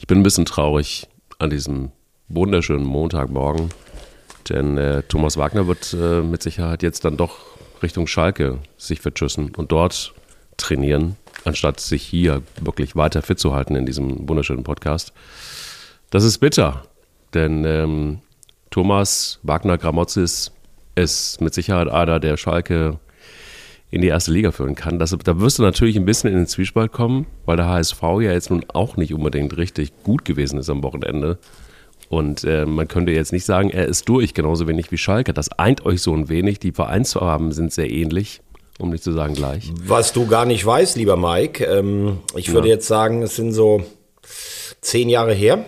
Ich bin ein bisschen traurig an diesem wunderschönen Montagmorgen, denn äh, Thomas Wagner wird äh, mit Sicherheit jetzt dann doch Richtung Schalke sich vertschüssen und dort trainieren, anstatt sich hier wirklich weiter fit zu halten in diesem wunderschönen Podcast. Das ist bitter, denn ähm, Thomas Wagner Gramozis ist mit Sicherheit einer, der Schalke in die erste Liga führen kann. Das, da wirst du natürlich ein bisschen in den Zwiespalt kommen, weil der HSV ja jetzt nun auch nicht unbedingt richtig gut gewesen ist am Wochenende. Und äh, man könnte jetzt nicht sagen, er ist durch, genauso wenig wie Schalke. Das eint euch so ein wenig. Die Vereinsfarben sind sehr ähnlich, um nicht zu sagen gleich. Was du gar nicht weißt, lieber Mike, ähm, ich würde ja. jetzt sagen, es sind so zehn Jahre her.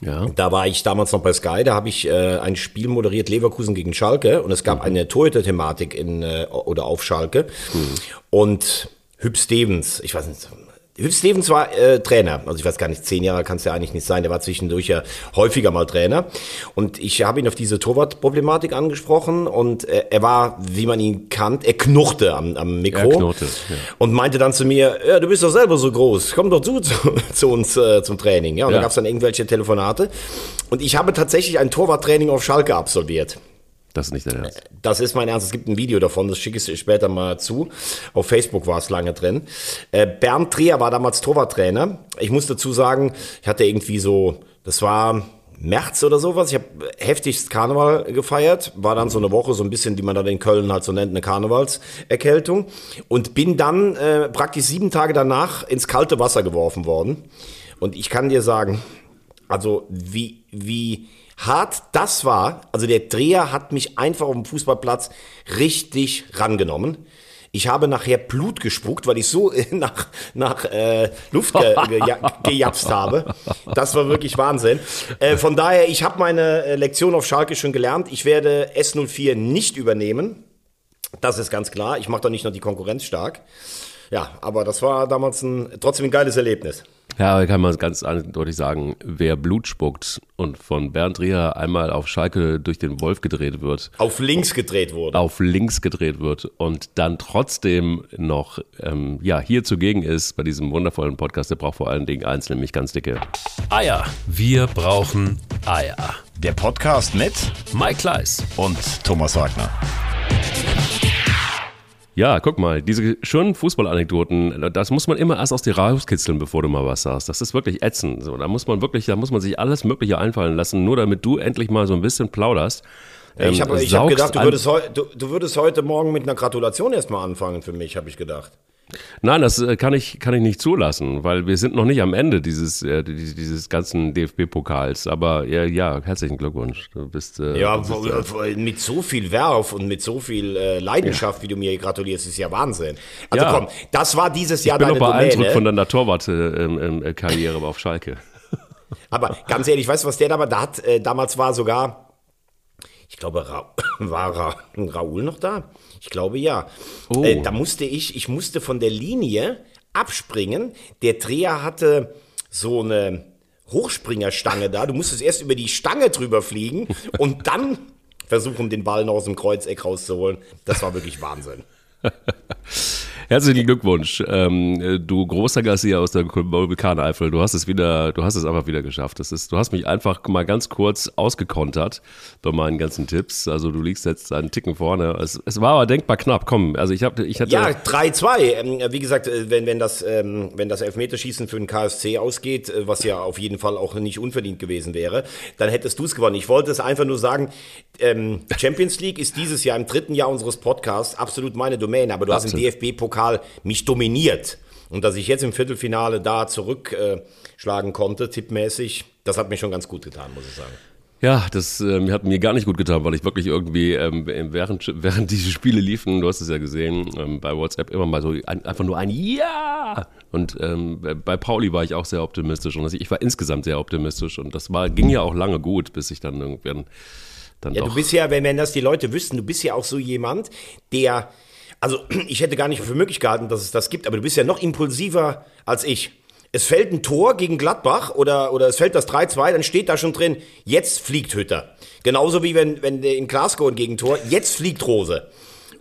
Ja. Da war ich damals noch bei Sky, da habe ich äh, ein Spiel moderiert, Leverkusen gegen Schalke und es gab mhm. eine Torhüter-Thematik in äh, oder auf Schalke. Mhm. Und Hüb Stevens, ich weiß nicht, Hüb Stevens war äh, Trainer, also ich weiß gar nicht, zehn Jahre kann es ja eigentlich nicht sein, der war zwischendurch ja häufiger mal Trainer. Und ich habe ihn auf diese Torwartproblematik angesprochen und äh, er war, wie man ihn kannt, er knurrte am, am Mikro. Er knurrte, ja. Und meinte dann zu mir, ja, du bist doch selber so groß, komm doch zu, zu, zu uns äh, zum Training. Ja, und ja. da gab es dann irgendwelche Telefonate. Und ich habe tatsächlich ein Torwarttraining auf Schalke absolviert. Das ist nicht dein Ernst. Das ist mein Ernst. Es gibt ein Video davon, das schicke ich später mal zu. Auf Facebook war es lange drin. Äh, Bernd Trier war damals Torwarttrainer. Ich muss dazu sagen, ich hatte irgendwie so, das war März oder sowas. Ich habe heftigst Karneval gefeiert, war dann so eine Woche so ein bisschen, die man dann in Köln halt so nennt, eine Karnevalserkältung und bin dann äh, praktisch sieben Tage danach ins kalte Wasser geworfen worden. Und ich kann dir sagen, also wie wie hart das war, also der Dreher hat mich einfach auf dem Fußballplatz richtig rangenommen. Ich habe nachher Blut gespuckt, weil ich so nach, nach äh, Luft ge, ge, gejapst habe. Das war wirklich Wahnsinn. Äh, von daher, ich habe meine äh, Lektion auf Schalke schon gelernt. Ich werde S04 nicht übernehmen. Das ist ganz klar. Ich mache doch nicht nur die Konkurrenz stark. Ja, aber das war damals ein, trotzdem ein geiles Erlebnis. Ja, kann man ganz eindeutig sagen, wer Blut spuckt und von Bernd Rier einmal auf Schalke durch den Wolf gedreht wird. Auf links gedreht wurde. Auf links gedreht wird und dann trotzdem noch ähm, ja, hier zugegen ist bei diesem wundervollen Podcast, der braucht vor allen Dingen eins, nämlich ganz dicke Eier. Wir brauchen Eier. Der Podcast mit Mike Kleiss und Thomas Wagner. Ja, guck mal, diese schönen Fußballanekdoten, das muss man immer erst aus dir rauskitzeln, bevor du mal was sagst. Das ist wirklich ätzend. So, da muss man wirklich, da muss man sich alles Mögliche einfallen lassen, nur damit du endlich mal so ein bisschen plauderst. Ähm, ich habe hab gedacht, du würdest, du, du würdest heute Morgen mit einer Gratulation erstmal anfangen für mich, habe ich gedacht. Nein, das äh, kann ich, kann ich nicht zulassen, weil wir sind noch nicht am Ende dieses, äh, dieses ganzen DFB-Pokals. Aber ja, ja, herzlichen Glückwunsch. Du bist. Äh, ja, bist, äh, mit so viel Werf und mit so viel äh, Leidenschaft, ja. wie du mir gratulierst, ist ja Wahnsinn. Also ja. komm, das war dieses Jahr ich bin deine noch beeindruckt von deiner Torwart-Karriere auf Schalke. Aber ganz ehrlich, weißt du, was der da war? Da hat, äh, damals war sogar, ich glaube, Ra war Ra Raoul noch da? Ich glaube ja. Oh. Äh, da musste ich, ich musste von der Linie abspringen. Der Dreher hatte so eine Hochspringerstange da. Du musstest erst über die Stange drüber fliegen und dann versuchen, den Ball noch aus dem Kreuzeck rauszuholen. Das war wirklich Wahnsinn. Herzlichen Glückwunsch, ähm, du großer Garcia aus der Vulkaneifel. Du hast es wieder, du hast es einfach wieder geschafft. Das ist, du hast mich einfach mal ganz kurz ausgekontert bei meinen ganzen Tipps. Also du liegst jetzt einen Ticken vorne. Es, es war aber denkbar knapp. Komm, also ich habe, ich hatte ja 3-2. Ähm, wie gesagt, äh, wenn wenn das ähm, wenn das Elfmeterschießen für den KSC ausgeht, äh, was ja auf jeden Fall auch nicht unverdient gewesen wäre, dann hättest du es gewonnen. Ich wollte es einfach nur sagen. Ähm, Champions League ist dieses Jahr im dritten Jahr unseres Podcasts absolut meine Domäne. Aber du absolut. hast im DFB-Pokal Pokal mich dominiert. Und dass ich jetzt im Viertelfinale da zurückschlagen äh, konnte, tippmäßig, das hat mir schon ganz gut getan, muss ich sagen. Ja, das ähm, hat mir gar nicht gut getan, weil ich wirklich irgendwie ähm, während, während diese Spiele liefen, du hast es ja gesehen, ähm, bei WhatsApp immer mal so ein, einfach nur ein Ja. Und ähm, bei Pauli war ich auch sehr optimistisch und also ich war insgesamt sehr optimistisch und das war, ging ja auch lange gut, bis ich dann irgendwann dann Ja, doch du bist ja, wenn, wenn das die Leute wüssten, du bist ja auch so jemand, der also ich hätte gar nicht für möglich gehalten, dass es das gibt, aber du bist ja noch impulsiver als ich. Es fällt ein Tor gegen Gladbach oder, oder es fällt das 3-2, dann steht da schon drin, jetzt fliegt Hütter. Genauso wie wenn, wenn in Glasgow ein Gegentor, jetzt fliegt Rose.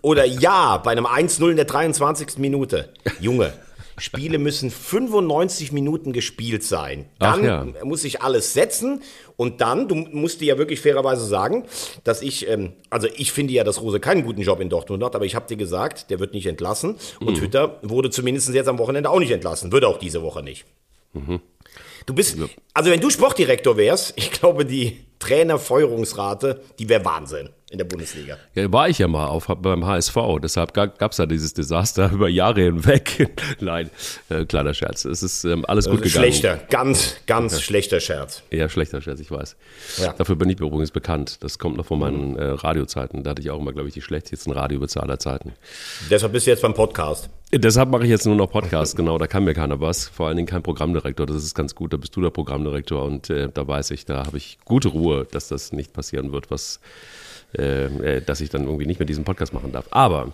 Oder ja, bei einem 1-0 in der 23. Minute. Junge, Spiele müssen 95 Minuten gespielt sein. Dann ja. muss ich alles setzen und dann, du musst dir ja wirklich fairerweise sagen, dass ich, ähm, also ich finde ja, dass Rose keinen guten Job in Dortmund hat, aber ich habe dir gesagt, der wird nicht entlassen und Hütter wurde zumindest jetzt am Wochenende auch nicht entlassen, wird auch diese Woche nicht. Du bist, also wenn du Sportdirektor wärst, ich glaube, die Trainerfeuerungsrate, die wäre Wahnsinn in der Bundesliga. Ja, war ich ja mal auf, beim HSV, deshalb gab es ja dieses Desaster über Jahre hinweg. Nein, äh, kleiner Scherz. Es ist ähm, alles gut gegangen. Schlechter, ganz, ganz schlechter Scherz. Eher schlechter Scherz, ich weiß. Ja. Dafür bin ich mir übrigens bekannt. Das kommt noch von meinen äh, Radiozeiten. Da hatte ich auch immer, glaube ich, die schlechtesten Radiowitze aller Zeiten. Deshalb bist du jetzt beim Podcast. Deshalb mache ich jetzt nur noch Podcast, genau, da kann mir keiner was. Vor allen Dingen kein Programmdirektor, das ist ganz gut, da bist du der Programmdirektor und äh, da weiß ich, da habe ich gute Ruhe, dass das nicht passieren wird, was, äh, äh, dass ich dann irgendwie nicht mehr diesen Podcast machen darf. Aber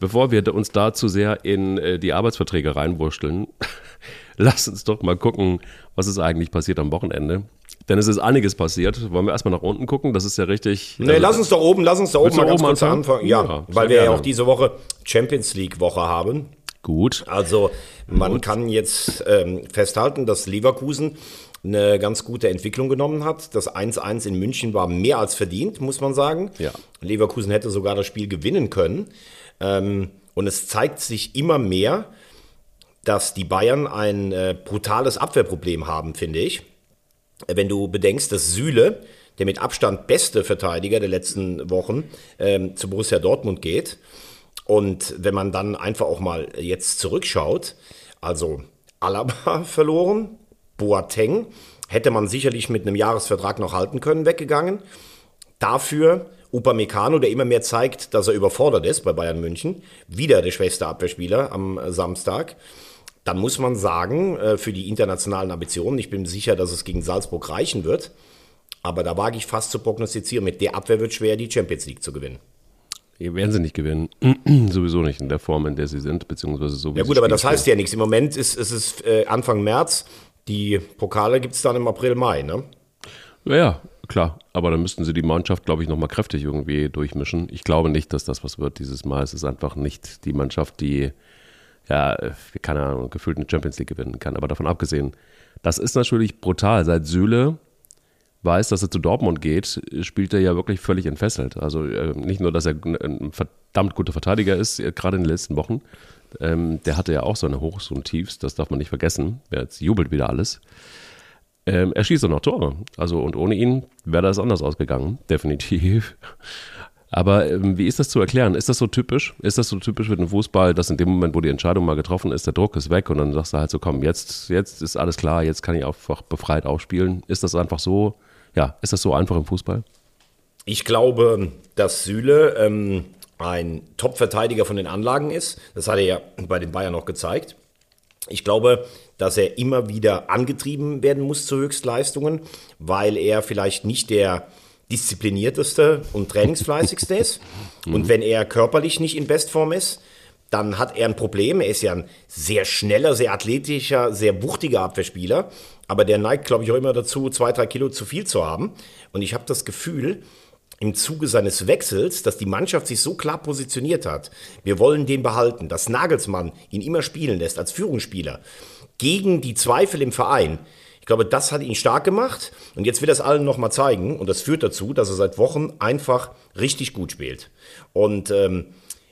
bevor wir uns da zu sehr in äh, die Arbeitsverträge reinwurschteln, lass uns doch mal gucken, was ist eigentlich passiert am Wochenende. Denn es ist einiges passiert. Wollen wir erstmal nach unten gucken? Das ist ja richtig. Nee, also- lass uns doch oben, lass uns da oben mal ganz oben kurz anfangen? anfangen. Ja, Ja, weil wir ja auch diese Woche Champions League Woche haben. Gut. Also man kann jetzt ähm, festhalten, dass Leverkusen eine ganz gute Entwicklung genommen hat. Das 1-1 in München war mehr als verdient, muss man sagen. Ja. Leverkusen hätte sogar das Spiel gewinnen können. Ähm, und es zeigt sich immer mehr, dass die Bayern ein äh, brutales Abwehrproblem haben, finde ich. Wenn du bedenkst, dass Süle, der mit Abstand beste Verteidiger der letzten Wochen, ähm, zu Borussia Dortmund geht. Und wenn man dann einfach auch mal jetzt zurückschaut, also Alaba verloren, Boateng hätte man sicherlich mit einem Jahresvertrag noch halten können, weggegangen. Dafür Upamecano, der immer mehr zeigt, dass er überfordert ist bei Bayern München, wieder der schwächste Abwehrspieler am äh, Samstag. Dann muss man sagen, äh, für die internationalen Ambitionen, ich bin sicher, dass es gegen Salzburg reichen wird, aber da wage ich fast zu prognostizieren, mit der Abwehr wird schwer, die Champions League zu gewinnen. Hier werden sie nicht gewinnen. Sowieso nicht in der Form, in der sie sind, beziehungsweise so wie Ja gut, aber das heißt ja nichts. Im Moment ist, ist es äh, Anfang März, die Pokale gibt es dann im April, Mai, ne? Ja, klar. Aber dann müssten sie die Mannschaft, glaube ich, nochmal kräftig irgendwie durchmischen. Ich glaube nicht, dass das was wird dieses Mal. Es ist einfach nicht die Mannschaft, die, ja, keine Ahnung, gefühlt eine Champions League gewinnen kann. Aber davon abgesehen, das ist natürlich brutal. Seit Süle weiß, dass er zu Dortmund geht, spielt er ja wirklich völlig entfesselt. Also äh, nicht nur, dass er ein- verdammt guter Verteidiger ist, gerade in den letzten Wochen. Ähm, der hatte ja auch seine Hochs und Tiefs, das darf man nicht vergessen. Jetzt jubelt wieder alles. Ähm, er schießt auch noch Tore. Also und ohne ihn wäre das anders ausgegangen, definitiv. Aber ähm, wie ist das zu erklären? Ist das so typisch? Ist das so typisch für den Fußball, dass in dem Moment, wo die Entscheidung mal getroffen ist, der Druck ist weg und dann sagst du halt so, komm, jetzt, jetzt ist alles klar, jetzt kann ich einfach befreit aufspielen. Ist das einfach so, ja, ist das so einfach im Fußball? Ich glaube, dass Süle ähm, ein Top-Verteidiger von den Anlagen ist. Das hat er ja bei den Bayern noch gezeigt. Ich glaube, dass er immer wieder angetrieben werden muss zu Höchstleistungen, weil er vielleicht nicht der disziplinierteste und trainingsfleißigste ist. Und wenn er körperlich nicht in Bestform ist, dann hat er ein Problem. Er ist ja ein sehr schneller, sehr athletischer, sehr wuchtiger Abwehrspieler. Aber der neigt, glaube ich, auch immer dazu, zwei, drei Kilo zu viel zu haben. Und ich habe das Gefühl, im Zuge seines Wechsels, dass die Mannschaft sich so klar positioniert hat. Wir wollen den behalten, dass Nagelsmann ihn immer spielen lässt als Führungsspieler. Gegen die Zweifel im Verein. Ich glaube, das hat ihn stark gemacht. Und jetzt will er es allen nochmal zeigen. Und das führt dazu, dass er seit Wochen einfach richtig gut spielt. Und ähm,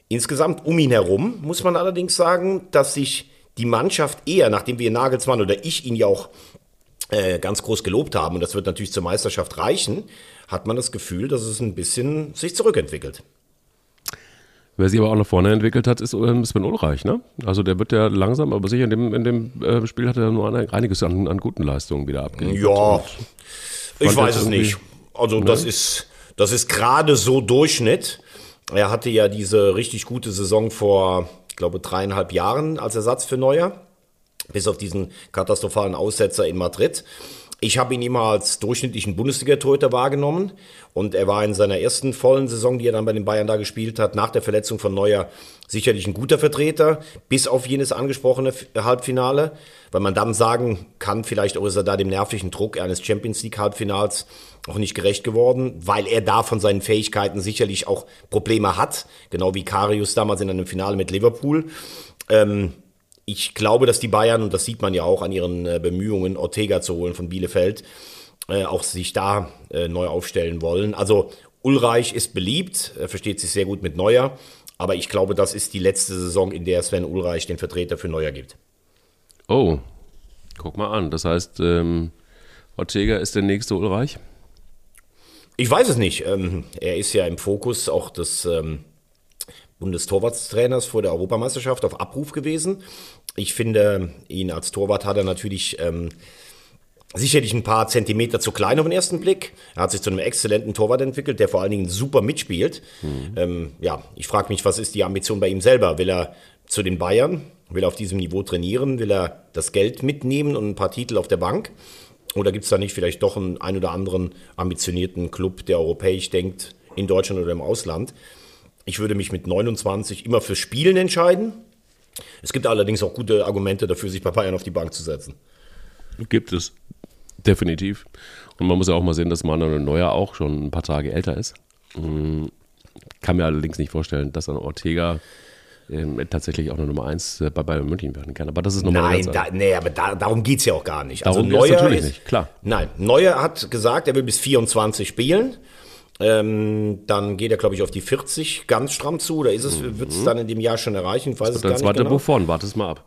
insgesamt um ihn herum muss man allerdings sagen, dass sich die Mannschaft eher, nachdem wir Nagelsmann oder ich ihn ja auch äh, ganz groß gelobt haben, und das wird natürlich zur Meisterschaft reichen, hat man das Gefühl, dass es ein bisschen sich zurückentwickelt. Wer sich aber auch nach vorne entwickelt hat, ist ähm, Sven Ulreich, ne? Also der wird ja langsam, aber sicher in dem, in dem äh, Spiel hat er nur ein- einiges an, an guten Leistungen wieder abgeliefert. Ja, ich weiß es nicht. Also das ist, das ist gerade so Durchschnitt. Er hatte ja diese richtig gute Saison vor, ich glaube, dreieinhalb Jahren als Ersatz für Neuer. Bis auf diesen katastrophalen Aussetzer in Madrid. Ich habe ihn immer als durchschnittlichen Bundesliga-Torhüter wahrgenommen und er war in seiner ersten vollen Saison, die er dann bei den Bayern da gespielt hat, nach der Verletzung von Neuer sicherlich ein guter Vertreter, bis auf jenes angesprochene Halbfinale, weil man dann sagen kann, vielleicht auch ist er da dem nervigen Druck eines Champions League Halbfinals auch nicht gerecht geworden, weil er da von seinen Fähigkeiten sicherlich auch Probleme hat, genau wie Karius damals in einem Finale mit Liverpool. Ähm, ich glaube, dass die Bayern, und das sieht man ja auch an ihren äh, Bemühungen, Ortega zu holen von Bielefeld, äh, auch sich da äh, neu aufstellen wollen. Also Ulreich ist beliebt, er versteht sich sehr gut mit Neuer, aber ich glaube, das ist die letzte Saison, in der Sven Ulreich den Vertreter für Neuer gibt. Oh, guck mal an. Das heißt, ähm, Ortega ist der nächste Ulreich? Ich weiß es nicht. Ähm, er ist ja im Fokus auch des ähm, Bundestorwartstrainers vor der Europameisterschaft auf Abruf gewesen. Ich finde, ihn als Torwart hat er natürlich ähm, sicherlich ein paar Zentimeter zu klein auf den ersten Blick. Er hat sich zu einem exzellenten Torwart entwickelt, der vor allen Dingen super mitspielt. Mhm. Ähm, ja, ich frage mich, was ist die Ambition bei ihm selber? Will er zu den Bayern? Will er auf diesem Niveau trainieren? Will er das Geld mitnehmen und ein paar Titel auf der Bank? Oder gibt es da nicht vielleicht doch einen ein oder anderen ambitionierten Club, der europäisch denkt, in Deutschland oder im Ausland? Ich würde mich mit 29 immer für Spielen entscheiden. Es gibt allerdings auch gute Argumente dafür, sich bei Bayern auf die Bank zu setzen. Gibt es. Definitiv. Und man muss ja auch mal sehen, dass Manuel Neuer auch schon ein paar Tage älter ist. Hm, kann mir allerdings nicht vorstellen, dass ein Ortega ähm, tatsächlich auch eine Nummer 1 äh, bei Bayern München werden kann. Aber das ist nochmal Nein, da, nee, aber da, darum geht es ja auch gar nicht. Also darum also Neuer natürlich ist, nicht, klar. Nein, Neuer hat gesagt, er will bis 24 spielen. Ähm, dann geht er, glaube ich, auf die 40 ganz stramm zu. Da ist es, mhm. wird es dann in dem Jahr schon erreichen. Ich weiß das es gar nicht. zweite genau. Buffon, warte es mal ab.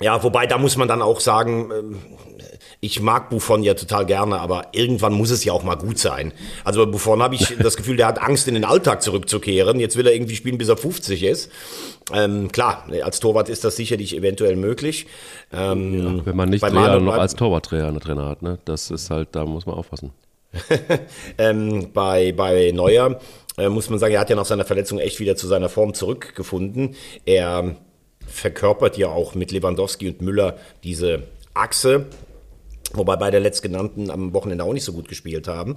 Ja, wobei da muss man dann auch sagen, ähm, ich mag Buffon ja total gerne, aber irgendwann muss es ja auch mal gut sein. Also bei Buffon habe ich das Gefühl, der hat Angst, in den Alltag zurückzukehren. Jetzt will er irgendwie spielen, bis er 50 ist. Ähm, klar, als Torwart ist das sicherlich eventuell möglich. Ähm, ja, wenn man nicht Trainer noch als Torwarttrainer Trainer hat, ne? Das ist halt, da muss man aufpassen. ähm, bei, bei Neuer äh, muss man sagen, er hat ja nach seiner Verletzung echt wieder zu seiner Form zurückgefunden. Er verkörpert ja auch mit Lewandowski und Müller diese Achse, wobei beide letztgenannten am Wochenende auch nicht so gut gespielt haben.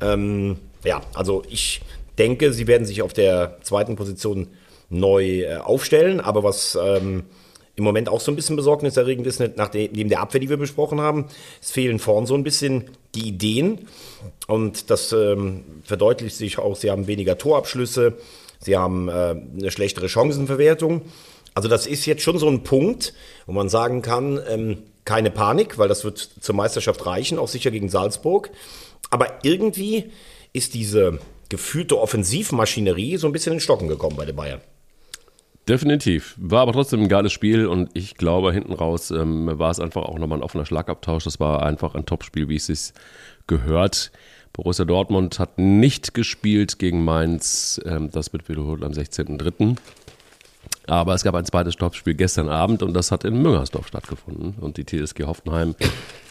Ähm, ja, also ich denke, sie werden sich auf der zweiten Position neu äh, aufstellen, aber was ähm, im Moment auch so ein bisschen besorgniserregend ist, neben der Abwehr, die wir besprochen haben, es fehlen vorn so ein bisschen die Ideen und das ähm, verdeutlicht sich auch, sie haben weniger Torabschlüsse, sie haben äh, eine schlechtere Chancenverwertung also das ist jetzt schon so ein Punkt, wo man sagen kann, ähm, keine Panik, weil das wird zur Meisterschaft reichen, auch sicher gegen Salzburg. Aber irgendwie ist diese gefühlte Offensivmaschinerie so ein bisschen in Stocken gekommen bei den Bayern. Definitiv. War aber trotzdem ein geiles Spiel und ich glaube, hinten raus ähm, war es einfach auch nochmal ein offener Schlagabtausch. Das war einfach ein Topspiel, wie es sich gehört. Borussia Dortmund hat nicht gespielt gegen Mainz. Ähm, das wird wiederholt am 16.03. Aber es gab ein zweites Topspiel gestern Abend und das hat in Müngersdorf stattgefunden. Und die TSG Hoffenheim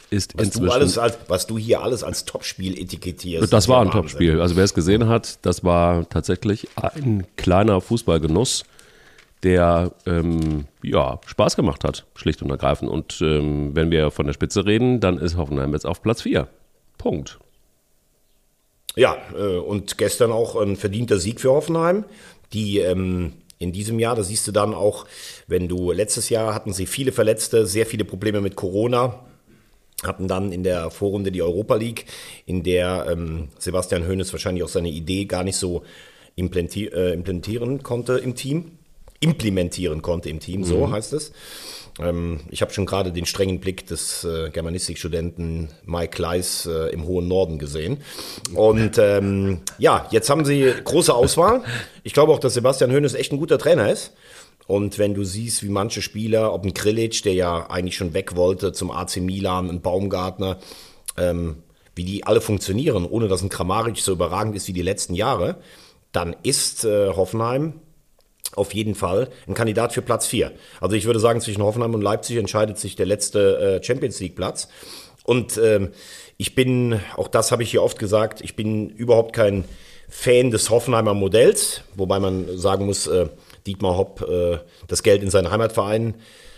ist was inzwischen. Du alles als, was du hier alles als Topspiel etikettierst. Das, das war ein Topspiel. Also wer es gesehen hat, das war tatsächlich ein kleiner Fußballgenuss, der ähm, ja, Spaß gemacht hat, schlicht und ergreifend. Und ähm, wenn wir von der Spitze reden, dann ist Hoffenheim jetzt auf Platz 4. Punkt. Ja, äh, und gestern auch ein verdienter Sieg für Hoffenheim, die ähm, in diesem Jahr. Da siehst du dann auch, wenn du letztes Jahr hatten sie viele Verletzte, sehr viele Probleme mit Corona hatten dann in der Vorrunde die Europa League, in der ähm, Sebastian Hoeneß wahrscheinlich auch seine Idee gar nicht so äh, implementieren konnte im Team. Implementieren konnte im Team, so mhm. heißt es. Ähm, ich habe schon gerade den strengen Blick des äh, Germanistikstudenten Mike Kleiss äh, im hohen Norden gesehen. Und ähm, ja, jetzt haben sie große Auswahl. Ich glaube auch, dass Sebastian Hoeneß echt ein guter Trainer ist. Und wenn du siehst, wie manche Spieler, ob ein Grilic, der ja eigentlich schon weg wollte zum AC Milan, ein Baumgartner, ähm, wie die alle funktionieren, ohne dass ein Kramaric so überragend ist wie die letzten Jahre, dann ist äh, Hoffenheim auf jeden Fall ein Kandidat für Platz 4. Also ich würde sagen, zwischen Hoffenheim und Leipzig entscheidet sich der letzte äh, Champions League Platz. Und ähm, ich bin, auch das habe ich hier oft gesagt, ich bin überhaupt kein Fan des Hoffenheimer Modells, wobei man sagen muss, äh, Dietmar Hopp äh, das Geld in seinen Heimatverein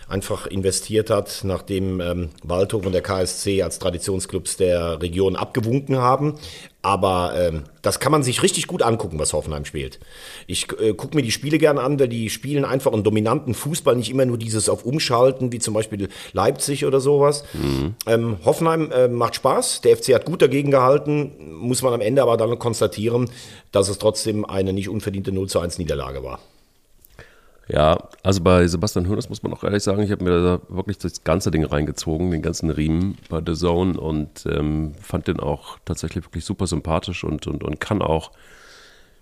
einfach investiert hat, nachdem ähm, Waldhof und der KSC als Traditionsclubs der Region abgewunken haben. Aber ähm, das kann man sich richtig gut angucken, was Hoffenheim spielt. Ich äh, gucke mir die Spiele gerne an, weil die spielen einfach einen dominanten Fußball, nicht immer nur dieses auf Umschalten, wie zum Beispiel Leipzig oder sowas. Mhm. Ähm, Hoffenheim äh, macht Spaß, der FC hat gut dagegen gehalten, muss man am Ende aber dann konstatieren, dass es trotzdem eine nicht unverdiente 0 zu 1 Niederlage war. Ja, also bei Sebastian Hoeneß muss man auch ehrlich sagen, ich habe mir da wirklich das ganze Ding reingezogen, den ganzen Riemen bei The Zone und ähm, fand den auch tatsächlich wirklich super sympathisch und, und, und kann auch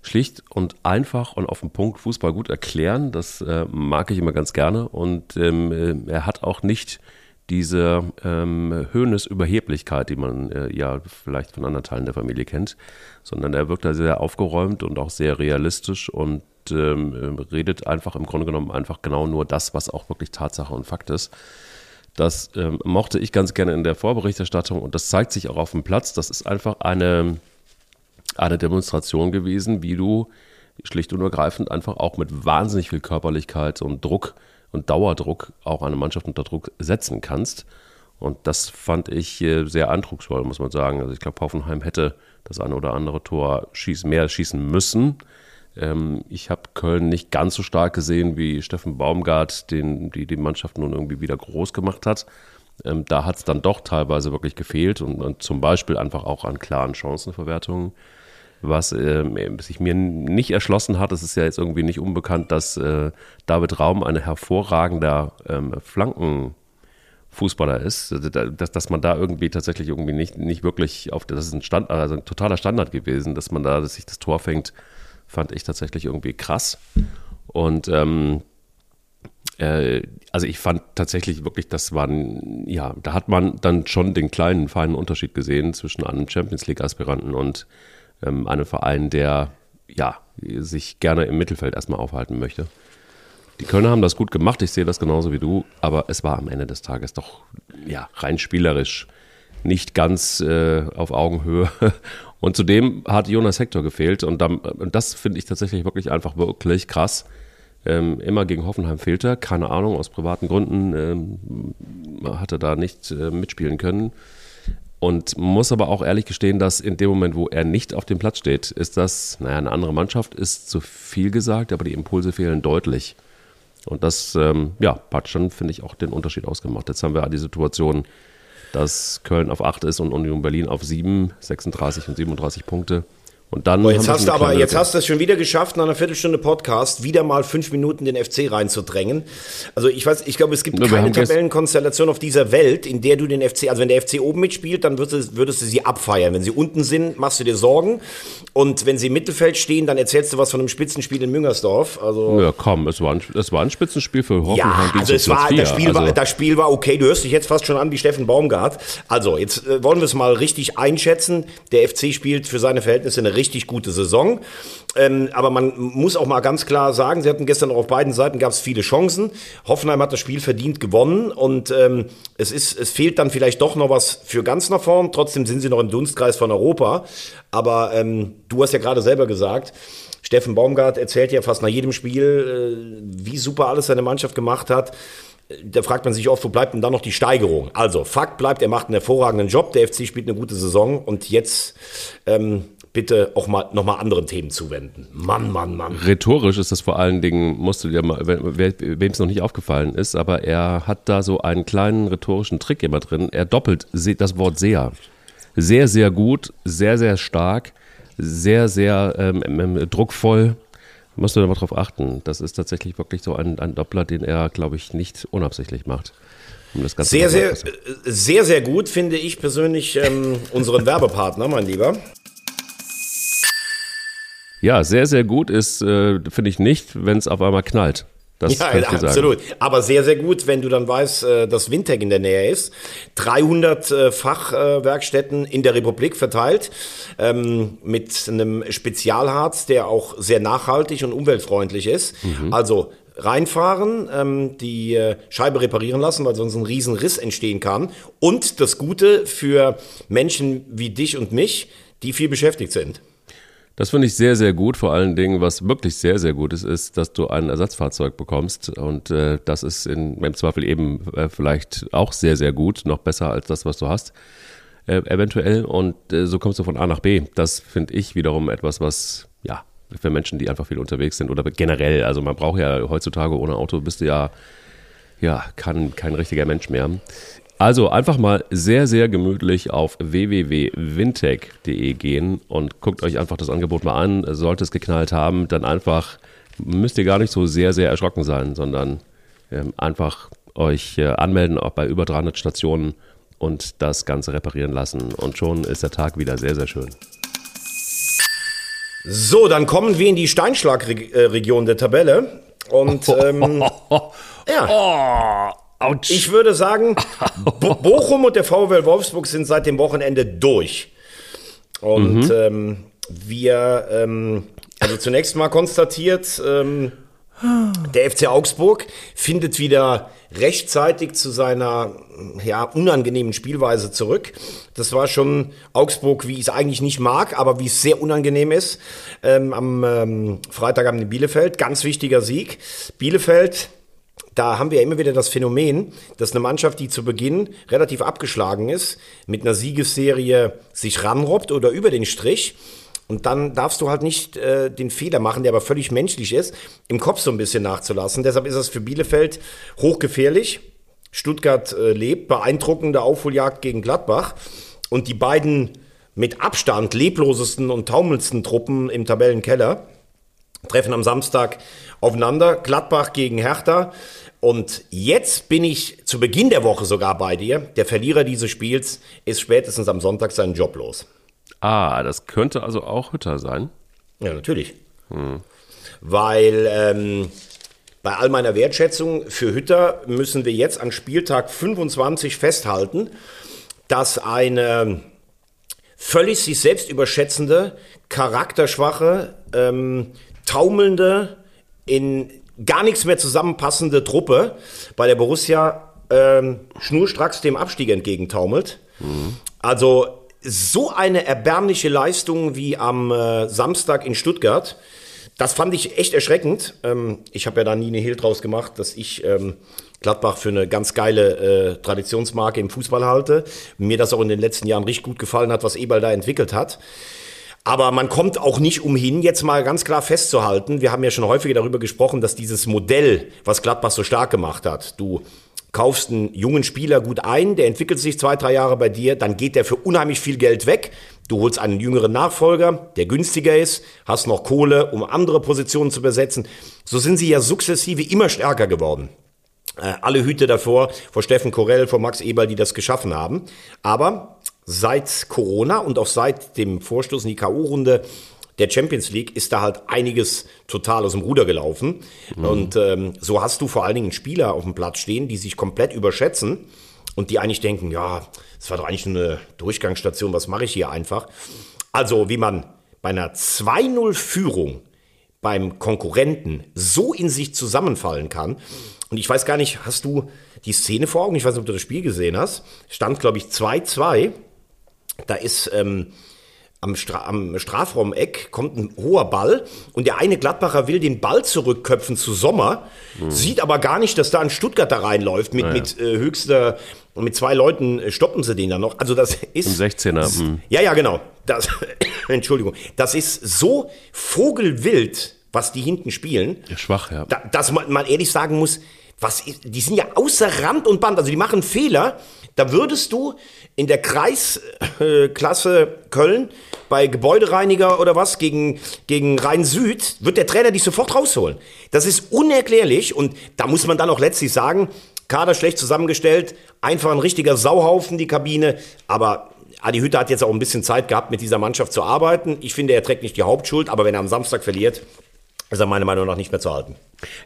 schlicht und einfach und auf den Punkt Fußball gut erklären. Das äh, mag ich immer ganz gerne und ähm, äh, er hat auch nicht diese ähm, Höhnes-Überheblichkeit, die man äh, ja vielleicht von anderen Teilen der Familie kennt, sondern er wirkt da sehr aufgeräumt und auch sehr realistisch und ähm, redet einfach im Grunde genommen einfach genau nur das, was auch wirklich Tatsache und Fakt ist. Das ähm, mochte ich ganz gerne in der Vorberichterstattung und das zeigt sich auch auf dem Platz. Das ist einfach eine, eine Demonstration gewesen, wie du schlicht und ergreifend einfach auch mit wahnsinnig viel Körperlichkeit und Druck und Dauerdruck auch eine Mannschaft unter Druck setzen kannst. Und das fand ich äh, sehr eindrucksvoll, muss man sagen. Also ich glaube, Hoffenheim hätte das eine oder andere Tor schießen, mehr schießen müssen. Ähm, ich habe Köln nicht ganz so stark gesehen, wie Steffen Baumgart, den, die die Mannschaft nun irgendwie wieder groß gemacht hat. Ähm, da hat es dann doch teilweise wirklich gefehlt und, und, zum Beispiel einfach auch an klaren Chancenverwertungen. Was äh, sich mir nicht erschlossen hat, es ist ja jetzt irgendwie nicht unbekannt, dass äh, David Raum ein hervorragender ähm, Flankenfußballer ist, dass, dass man da irgendwie tatsächlich irgendwie nicht, nicht wirklich auf, das ist ein, Stand, also ein totaler Standard gewesen, dass man da dass sich das Tor fängt, fand ich tatsächlich irgendwie krass. Und ähm, äh, also ich fand tatsächlich wirklich, das war, ja, da hat man dann schon den kleinen, feinen Unterschied gesehen zwischen einem Champions League-Aspiranten und ähm, einem Verein, der ja, sich gerne im Mittelfeld erstmal aufhalten möchte. Die Kölner haben das gut gemacht, ich sehe das genauso wie du, aber es war am Ende des Tages doch ja, rein spielerisch nicht ganz äh, auf Augenhöhe. Und zudem hat Jonas Hector gefehlt und, dann, und das finde ich tatsächlich wirklich einfach wirklich krass. Ähm, immer gegen Hoffenheim fehlte, keine Ahnung, aus privaten Gründen ähm, hat er da nicht äh, mitspielen können. Und muss aber auch ehrlich gestehen, dass in dem Moment, wo er nicht auf dem Platz steht, ist das, naja, eine andere Mannschaft ist zu viel gesagt, aber die Impulse fehlen deutlich. Und das, ähm, ja, hat schon, finde ich, auch den Unterschied ausgemacht. Jetzt haben wir die Situation, dass Köln auf 8 ist und Union Berlin auf 7, 36 und 37 Punkte. Und dann Boah, jetzt hast du aber, jetzt hast du es schon wieder geschafft, nach einer Viertelstunde Podcast wieder mal fünf Minuten den FC reinzudrängen. Also ich weiß, ich glaube, es gibt ja, keine Tabellenkonstellation auf dieser Welt, in der du den FC, also wenn der FC oben mitspielt, dann würdest, würdest du sie abfeiern. Wenn sie unten sind, machst du dir Sorgen. Und wenn sie im Mittelfeld stehen, dann erzählst du was von einem Spitzenspiel in Müngersdorf. Also ja, komm, es war ein, es war ein Spitzenspiel für Hoffenheim. Ja, also es war, das Spiel, also war, das Spiel war okay. Du hörst dich jetzt fast schon an wie Steffen Baumgart. Also jetzt äh, wollen wir es mal richtig einschätzen. Der FC spielt für seine Verhältnisse eine richtig gute Saison. Ähm, aber man muss auch mal ganz klar sagen, sie hatten gestern auf beiden Seiten gab es viele Chancen. Hoffenheim hat das Spiel verdient gewonnen und ähm, es ist, es fehlt dann vielleicht doch noch was für ganz nach vorn. Trotzdem sind sie noch im Dunstkreis von Europa. Aber ähm, du hast ja gerade selber gesagt, Steffen Baumgart erzählt ja fast nach jedem Spiel, äh, wie super alles seine Mannschaft gemacht hat da fragt man sich oft, wo bleibt denn dann noch die Steigerung? Also, Fakt bleibt, er macht einen hervorragenden Job, der FC spielt eine gute Saison und jetzt ähm, bitte auch mal nochmal anderen Themen zuwenden. Mann, Mann, Mann. Rhetorisch ist das vor allen Dingen, musst du dir mal, wem es noch nicht aufgefallen ist, aber er hat da so einen kleinen rhetorischen Trick immer drin. Er doppelt das Wort sehr. Sehr, sehr gut, sehr, sehr stark, sehr, sehr ähm, ähm, druckvoll. Musst du da mal drauf achten. Das ist tatsächlich wirklich so ein, ein Doppler, den er, glaube ich, nicht unabsichtlich macht. Um sehr, sehr, sehr, sehr gut finde ich persönlich ähm, unseren Werbepartner, mein Lieber. Ja, sehr, sehr gut ist, äh, finde ich nicht, wenn es auf einmal knallt. Das ja, ja absolut. Sagen. Aber sehr, sehr gut, wenn du dann weißt, äh, dass Wintec in der Nähe ist. 300 äh, Fachwerkstätten in der Republik verteilt ähm, mit einem Spezialharz, der auch sehr nachhaltig und umweltfreundlich ist. Mhm. Also reinfahren, ähm, die äh, Scheibe reparieren lassen, weil sonst ein riesen Riss entstehen kann. Und das Gute für Menschen wie dich und mich, die viel beschäftigt sind. Das finde ich sehr, sehr gut. Vor allen Dingen, was wirklich sehr, sehr gut ist, ist, dass du ein Ersatzfahrzeug bekommst. Und äh, das ist in, im Zweifel eben äh, vielleicht auch sehr, sehr gut, noch besser als das, was du hast. Äh, eventuell. Und äh, so kommst du von A nach B. Das finde ich wiederum etwas, was, ja, für Menschen, die einfach viel unterwegs sind oder generell, also man braucht ja heutzutage ohne Auto, bist du ja, ja, kann kein richtiger Mensch mehr. Also einfach mal sehr, sehr gemütlich auf www.wintech.de gehen und guckt euch einfach das Angebot mal an. Sollte es geknallt haben, dann einfach müsst ihr gar nicht so sehr, sehr erschrocken sein, sondern ähm, einfach euch äh, anmelden, auch bei über 300 Stationen und das Ganze reparieren lassen. Und schon ist der Tag wieder sehr, sehr schön. So, dann kommen wir in die Steinschlagregion der Tabelle. Und ähm, ja. Autsch. Ich würde sagen, Bo Bochum und der VfL Wolfsburg sind seit dem Wochenende durch. Und ähm, wir, ähm, also zunächst mal konstatiert, ähm, der FC Augsburg findet wieder rechtzeitig zu seiner ja, unangenehmen Spielweise zurück. Das war schon Augsburg, wie ich es eigentlich nicht mag, aber wie es sehr unangenehm ist. Ähm, am ähm, Freitagabend in Bielefeld, ganz wichtiger Sieg. Bielefeld da haben wir immer wieder das Phänomen, dass eine Mannschaft, die zu Beginn relativ abgeschlagen ist, mit einer Siegesserie sich ranrobbt oder über den Strich. Und dann darfst du halt nicht äh, den Fehler machen, der aber völlig menschlich ist, im Kopf so ein bisschen nachzulassen. Deshalb ist es für Bielefeld hochgefährlich. Stuttgart äh, lebt, beeindruckende Aufholjagd gegen Gladbach. Und die beiden mit Abstand leblosesten und taumelsten Truppen im Tabellenkeller treffen am Samstag aufeinander. Gladbach gegen Hertha. Und jetzt bin ich zu Beginn der Woche sogar bei dir. Der Verlierer dieses Spiels ist spätestens am Sonntag seinen Job los. Ah, das könnte also auch Hütter sein. Ja, natürlich. Weil ähm, bei all meiner Wertschätzung für Hütter müssen wir jetzt an Spieltag 25 festhalten, dass eine völlig sich selbst überschätzende, charakterschwache, ähm, taumelnde, in gar nichts mehr zusammenpassende Truppe bei der Borussia ähm, schnurstracks dem Abstieg entgegentaumelt. Also so eine erbärmliche Leistung wie am äh, Samstag in Stuttgart, das fand ich echt erschreckend. Ähm, ich habe ja da nie eine Hehl draus gemacht, dass ich ähm, Gladbach für eine ganz geile äh, Traditionsmarke im Fußball halte. Mir das auch in den letzten Jahren richtig gut gefallen hat, was Eberl da entwickelt hat. Aber man kommt auch nicht umhin, jetzt mal ganz klar festzuhalten. Wir haben ja schon häufiger darüber gesprochen, dass dieses Modell, was Gladbach so stark gemacht hat, du kaufst einen jungen Spieler gut ein, der entwickelt sich zwei, drei Jahre bei dir, dann geht der für unheimlich viel Geld weg. Du holst einen jüngeren Nachfolger, der günstiger ist, hast noch Kohle, um andere Positionen zu besetzen. So sind sie ja sukzessive immer stärker geworden. Äh, alle Hüte davor, vor Steffen Korell, vor Max Eberl, die das geschaffen haben. Aber seit Corona und auch seit dem Vorstoß in die K.O.-Runde der Champions League ist da halt einiges total aus dem Ruder gelaufen. Und ähm, so hast du vor allen Dingen Spieler auf dem Platz stehen, die sich komplett überschätzen und die eigentlich denken, ja, das war doch eigentlich nur eine Durchgangsstation, was mache ich hier einfach? Also, wie man bei einer 2-0-Führung beim Konkurrenten so in sich zusammenfallen kann. Und ich weiß gar nicht, hast du die Szene vor Augen? Ich weiß nicht, ob du das Spiel gesehen hast. Stand, glaube ich, 2-2. Da ist ähm, am, Stra am Strafraumeck kommt ein hoher Ball und der eine Gladbacher will den Ball zurückköpfen zu Sommer, sieht aber gar nicht, dass da ein Stuttgarter reinläuft mit, mit äh, höchster, mit zwei Leuten äh, stoppen sie den dann noch. Also das ist... Im 16er. hm. Ja, ja, genau. Das, Entschuldigung. Das ist so vogelwild, was die hinten spielen, Ja, schwach, ja. da, dass man, man ehrlich sagen muss, was die sind ja außer Rand und Band, also die machen Fehler. Da würdest du in der Kreisklasse Köln bei Gebäudereiniger oder was gegen, gegen Rhein-Süd, wird der Trainer dich sofort rausholen. Das ist unerklärlich und da muss man dann auch letztlich sagen, Kader schlecht zusammengestellt, einfach ein richtiger Sauhaufen, die Kabine, aber Adi Hütter hat jetzt auch ein bisschen Zeit gehabt, mit dieser Mannschaft zu arbeiten. Ich finde, er trägt nicht die Hauptschuld, aber wenn er am Samstag verliert, ist er meiner Meinung nach nicht mehr zu halten.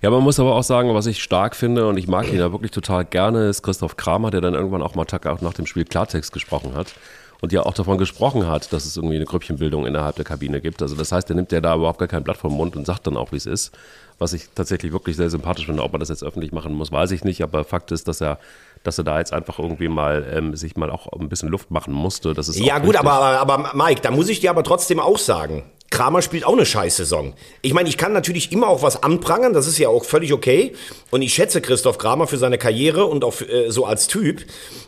Ja, man muss aber auch sagen, was ich stark finde und ich mag ihn ja wirklich total gerne, ist Christoph Kramer, der dann irgendwann auch mal Tag auch nach dem Spiel Klartext gesprochen hat und ja auch davon gesprochen hat, dass es irgendwie eine Grüppchenbildung innerhalb der Kabine gibt. Also das heißt, er nimmt ja da überhaupt gar kein Blatt vom Mund und sagt dann auch, wie es ist. Was ich tatsächlich wirklich sehr sympathisch finde. Ob man das jetzt öffentlich machen muss, weiß ich nicht. Aber Fakt ist, dass er, dass er da jetzt einfach irgendwie mal ähm, sich mal auch ein bisschen Luft machen musste. Das ist Ja gut, richtig. aber, aber Mike, da muss ich dir aber trotzdem auch sagen, Kramer spielt auch eine Scheißsaison. Ich meine, ich kann natürlich immer auch was anprangern, das ist ja auch völlig okay. Und ich schätze Christoph Kramer für seine Karriere und auch äh, so als Typ.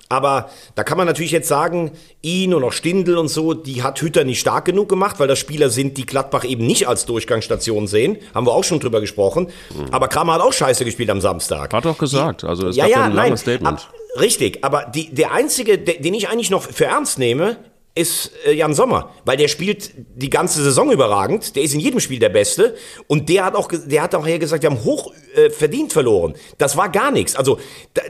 Aber da kann man natürlich jetzt sagen, ihn und auch Stindl und so, die hat Hütter nicht stark genug gemacht, weil das Spieler sind, die Gladbach eben nicht als Durchgangsstation sehen. Haben wir auch schon drüber gesprochen. Aber Kramer hat auch Scheiße gespielt am Samstag. Hat doch gesagt. Also es Ja, gab ja, ein nein. langes Statement. Ab, richtig, aber die, der einzige, de- den ich eigentlich noch für ernst nehme, ist äh, Jan Sommer, weil der spielt die ganze Saison überragend. Der ist in jedem Spiel der Beste und der hat auch, der hat auch her gesagt, wir haben hoch äh, verdient verloren. Das war gar nichts. Also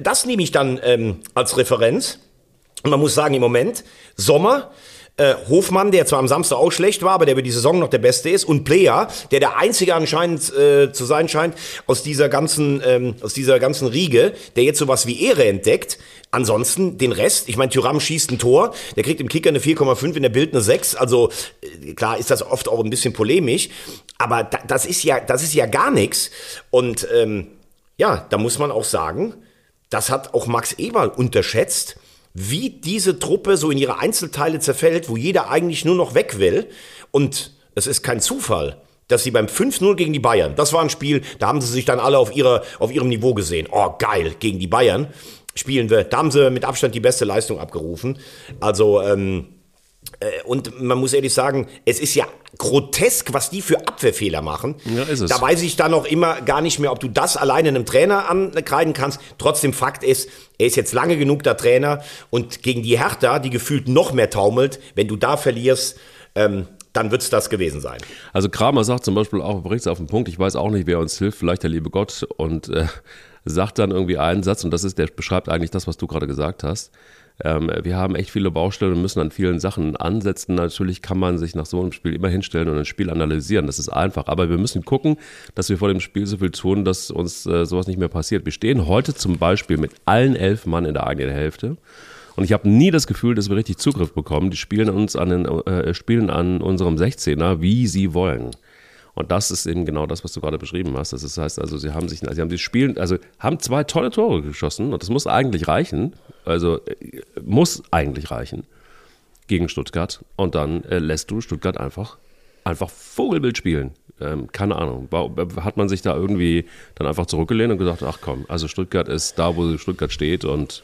das nehme ich dann ähm, als Referenz. Und man muss sagen, im Moment Sommer äh, Hofmann, der zwar am Samstag auch schlecht war, aber der über die Saison noch der Beste ist, und Player, der der einzige anscheinend äh, zu sein scheint aus dieser ganzen ähm, aus dieser ganzen Riege, der jetzt sowas wie Ehre entdeckt. Ansonsten den Rest, ich meine, Tyram schießt ein Tor, der kriegt im Kicker eine 4,5, in der Bild eine 6. Also äh, klar ist das oft auch ein bisschen polemisch, aber da, das ist ja das ist ja gar nichts. Und ähm, ja, da muss man auch sagen, das hat auch Max Eberl unterschätzt wie diese Truppe so in ihre Einzelteile zerfällt, wo jeder eigentlich nur noch weg will. Und es ist kein Zufall, dass sie beim 5-0 gegen die Bayern, das war ein Spiel, da haben sie sich dann alle auf, ihrer, auf ihrem Niveau gesehen. Oh, geil, gegen die Bayern spielen wir. Da haben sie mit Abstand die beste Leistung abgerufen. Also, ähm, äh, und man muss ehrlich sagen, es ist ja grotesk, was die für Abwehrfehler machen. Ja, ist es. Da weiß ich dann noch immer gar nicht mehr, ob du das alleine einem Trainer ankreiden kannst. Trotzdem Fakt ist, er ist jetzt lange genug der Trainer und gegen die Hertha, die gefühlt noch mehr taumelt, wenn du da verlierst, ähm, dann wird es das gewesen sein. Also Kramer sagt zum Beispiel auch, bringt es auf den Punkt, ich weiß auch nicht, wer uns hilft, vielleicht der liebe Gott und äh, sagt dann irgendwie einen Satz und das ist, der beschreibt eigentlich das, was du gerade gesagt hast. Ähm, wir haben echt viele Baustellen und müssen an vielen Sachen ansetzen. Natürlich kann man sich nach so einem Spiel immer hinstellen und ein Spiel analysieren. Das ist einfach. Aber wir müssen gucken, dass wir vor dem Spiel so viel tun, dass uns äh, sowas nicht mehr passiert. Wir stehen heute zum Beispiel mit allen elf Mann in der eigenen Hälfte. Und ich habe nie das Gefühl, dass wir richtig Zugriff bekommen. Die spielen uns an den, äh, spielen an unserem 16er, wie sie wollen. Und das ist eben genau das, was du gerade beschrieben hast. Das heißt also, sie haben sich, sie haben die Spielen, also haben zwei tolle Tore geschossen und das muss eigentlich reichen. Also äh, muss eigentlich reichen gegen Stuttgart. Und dann äh, lässt du Stuttgart einfach, einfach Vogelbild spielen. Ähm, keine Ahnung. Hat man sich da irgendwie dann einfach zurückgelehnt und gesagt, ach komm, also Stuttgart ist da, wo Stuttgart steht und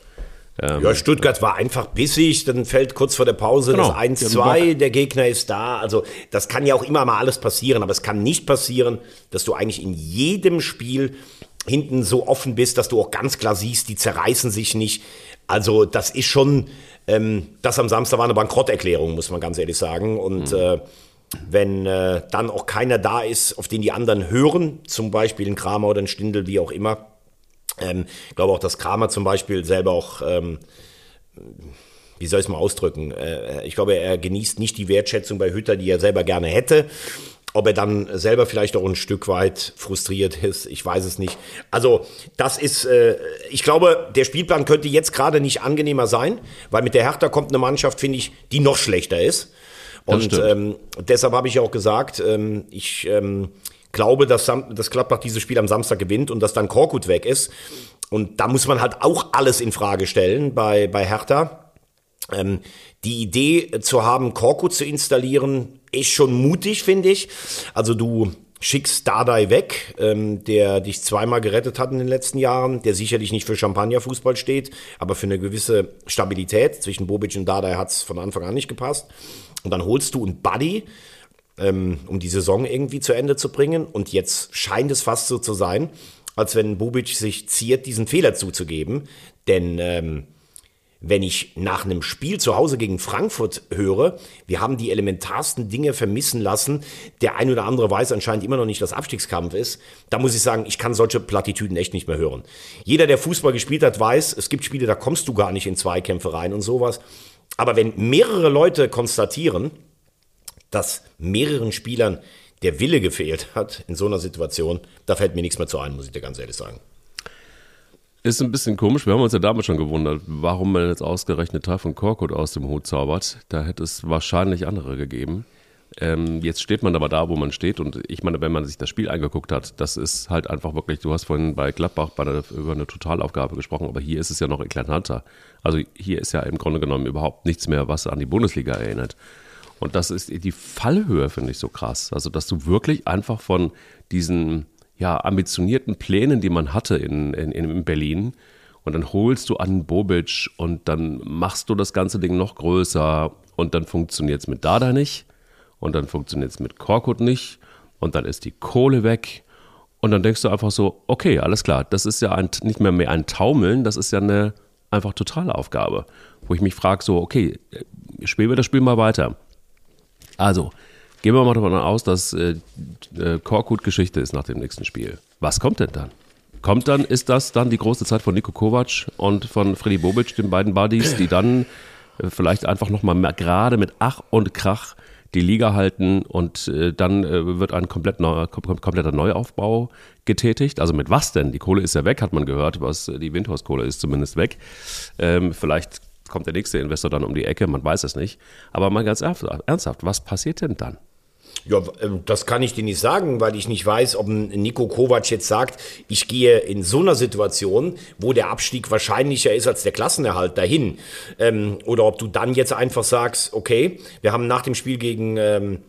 ähm, ja, Stuttgart war einfach bissig, dann fällt kurz vor der Pause genau, das 1-2, der Gegner ist da. Also das kann ja auch immer mal alles passieren, aber es kann nicht passieren, dass du eigentlich in jedem Spiel hinten so offen bist, dass du auch ganz klar siehst, die zerreißen sich nicht. Also das ist schon, ähm, das am Samstag war eine Bankrotterklärung, muss man ganz ehrlich sagen. Und mhm. äh, wenn äh, dann auch keiner da ist, auf den die anderen hören, zum Beispiel ein Kramer oder ein Stindel, wie auch immer, ähm, ich glaube auch, dass Kramer zum Beispiel selber auch, ähm, wie soll ich es mal ausdrücken, äh, ich glaube, er genießt nicht die Wertschätzung bei Hütter, die er selber gerne hätte. Ob er dann selber vielleicht auch ein Stück weit frustriert ist, ich weiß es nicht. Also das ist, äh, ich glaube, der Spielplan könnte jetzt gerade nicht angenehmer sein, weil mit der Hertha kommt eine Mannschaft, finde ich, die noch schlechter ist. Und ähm, deshalb habe ich auch gesagt, ähm, ich ähm, glaube, dass, dass Gladbach dieses Spiel am Samstag gewinnt und dass dann Korkut weg ist. Und da muss man halt auch alles in Frage stellen bei, bei Hertha. Ähm, die Idee zu haben, Korkut zu installieren, ist schon mutig, finde ich. Also du schickst Dardai weg, ähm, der dich zweimal gerettet hat in den letzten Jahren, der sicherlich nicht für Champagnerfußball steht, aber für eine gewisse Stabilität. Zwischen Bobic und Dardai hat es von Anfang an nicht gepasst. Und dann holst du einen Buddy, ähm, um die Saison irgendwie zu Ende zu bringen. Und jetzt scheint es fast so zu sein, als wenn Bubic sich ziert, diesen Fehler zuzugeben. Denn ähm, wenn ich nach einem Spiel zu Hause gegen Frankfurt höre, wir haben die elementarsten Dinge vermissen lassen, der ein oder andere weiß anscheinend immer noch nicht, dass Abstiegskampf ist, da muss ich sagen, ich kann solche Plattitüden echt nicht mehr hören. Jeder, der Fußball gespielt hat, weiß, es gibt Spiele, da kommst du gar nicht in Zweikämpfe rein und sowas. Aber wenn mehrere Leute konstatieren, dass mehreren Spielern der Wille gefehlt hat in so einer Situation, da fällt mir nichts mehr zu ein, muss ich dir ganz ehrlich sagen. Ist ein bisschen komisch. Wir haben uns ja damals schon gewundert, warum man jetzt ausgerechnet Teil von Korkut aus dem Hut zaubert. Da hätte es wahrscheinlich andere gegeben. Ähm, jetzt steht man aber da, wo man steht. Und ich meine, wenn man sich das Spiel angeguckt hat, das ist halt einfach wirklich, du hast vorhin bei Gladbach bei der, über eine Totalaufgabe gesprochen, aber hier ist es ja noch eklatanter. Also hier ist ja im Grunde genommen überhaupt nichts mehr, was an die Bundesliga erinnert. Und das ist die Fallhöhe, finde ich so krass. Also, dass du wirklich einfach von diesen ja, ambitionierten Plänen, die man hatte in, in, in Berlin, und dann holst du an Bobic und dann machst du das ganze Ding noch größer und dann funktioniert es mit Dada nicht und dann funktioniert es mit Korkut nicht und dann ist die Kohle weg und dann denkst du einfach so, okay, alles klar, das ist ja ein, nicht mehr, mehr ein Taumeln, das ist ja eine einfach Totalaufgabe, wo ich mich frage so, okay, spielen wir das Spiel mal weiter. Also, gehen wir mal davon aus, dass äh, äh, Korkut Geschichte ist nach dem nächsten Spiel. Was kommt denn dann? Kommt dann, ist das dann die große Zeit von Nico Kovac und von Freddy Bobic, den beiden Buddies, die dann äh, vielleicht einfach nochmal gerade mit Ach und Krach die Liga halten und äh, dann äh, wird ein komplett neu, kom kompletter Neuaufbau getätigt. Also mit was denn? Die Kohle ist ja weg, hat man gehört, was äh, die Windhorst-Kohle ist zumindest weg. Ähm, vielleicht kommt der nächste Investor dann um die Ecke, man weiß es nicht. Aber mal ganz ernsthaft, was passiert denn dann? Ja, ähm, das kann ich dir nicht sagen, weil ich nicht weiß, ob Nico Kovac jetzt sagt, ich gehe in so einer Situation, wo der Abstieg wahrscheinlicher ist als der Klassenerhalt dahin. Ähm, oder ob du dann jetzt einfach sagst, okay, wir haben nach dem Spiel gegen ähm,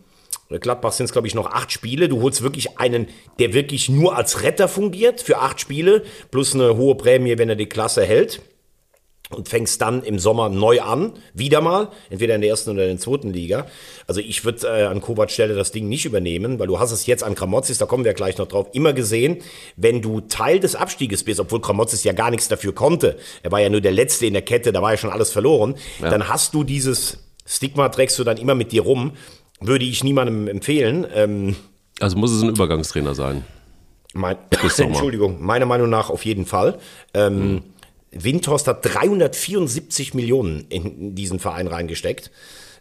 Gladbach sind es, glaube ich, noch acht Spiele. Du holst wirklich einen, der wirklich nur als Retter fungiert für acht Spiele, plus eine hohe Prämie, wenn er die Klasse hält und fängst dann im Sommer neu an, wieder mal, entweder in der ersten oder in der zweiten Liga. Also ich würde äh, an Kovac Stelle das Ding nicht übernehmen, weil du hast es jetzt an Kramotzis, da kommen wir gleich noch drauf, immer gesehen, wenn du Teil des Abstieges bist, obwohl Kramotzis ja gar nichts dafür konnte, er war ja nur der Letzte in der Kette, da war ja schon alles verloren, ja. dann hast du dieses Stigma, trägst du dann immer mit dir rum, würde ich niemandem empfehlen. Ähm, also muss es ein Übergangstrainer sein. Mein, Entschuldigung, meiner Meinung nach auf jeden Fall. Ähm, mhm. Windhorst hat 374 Millionen in diesen Verein reingesteckt.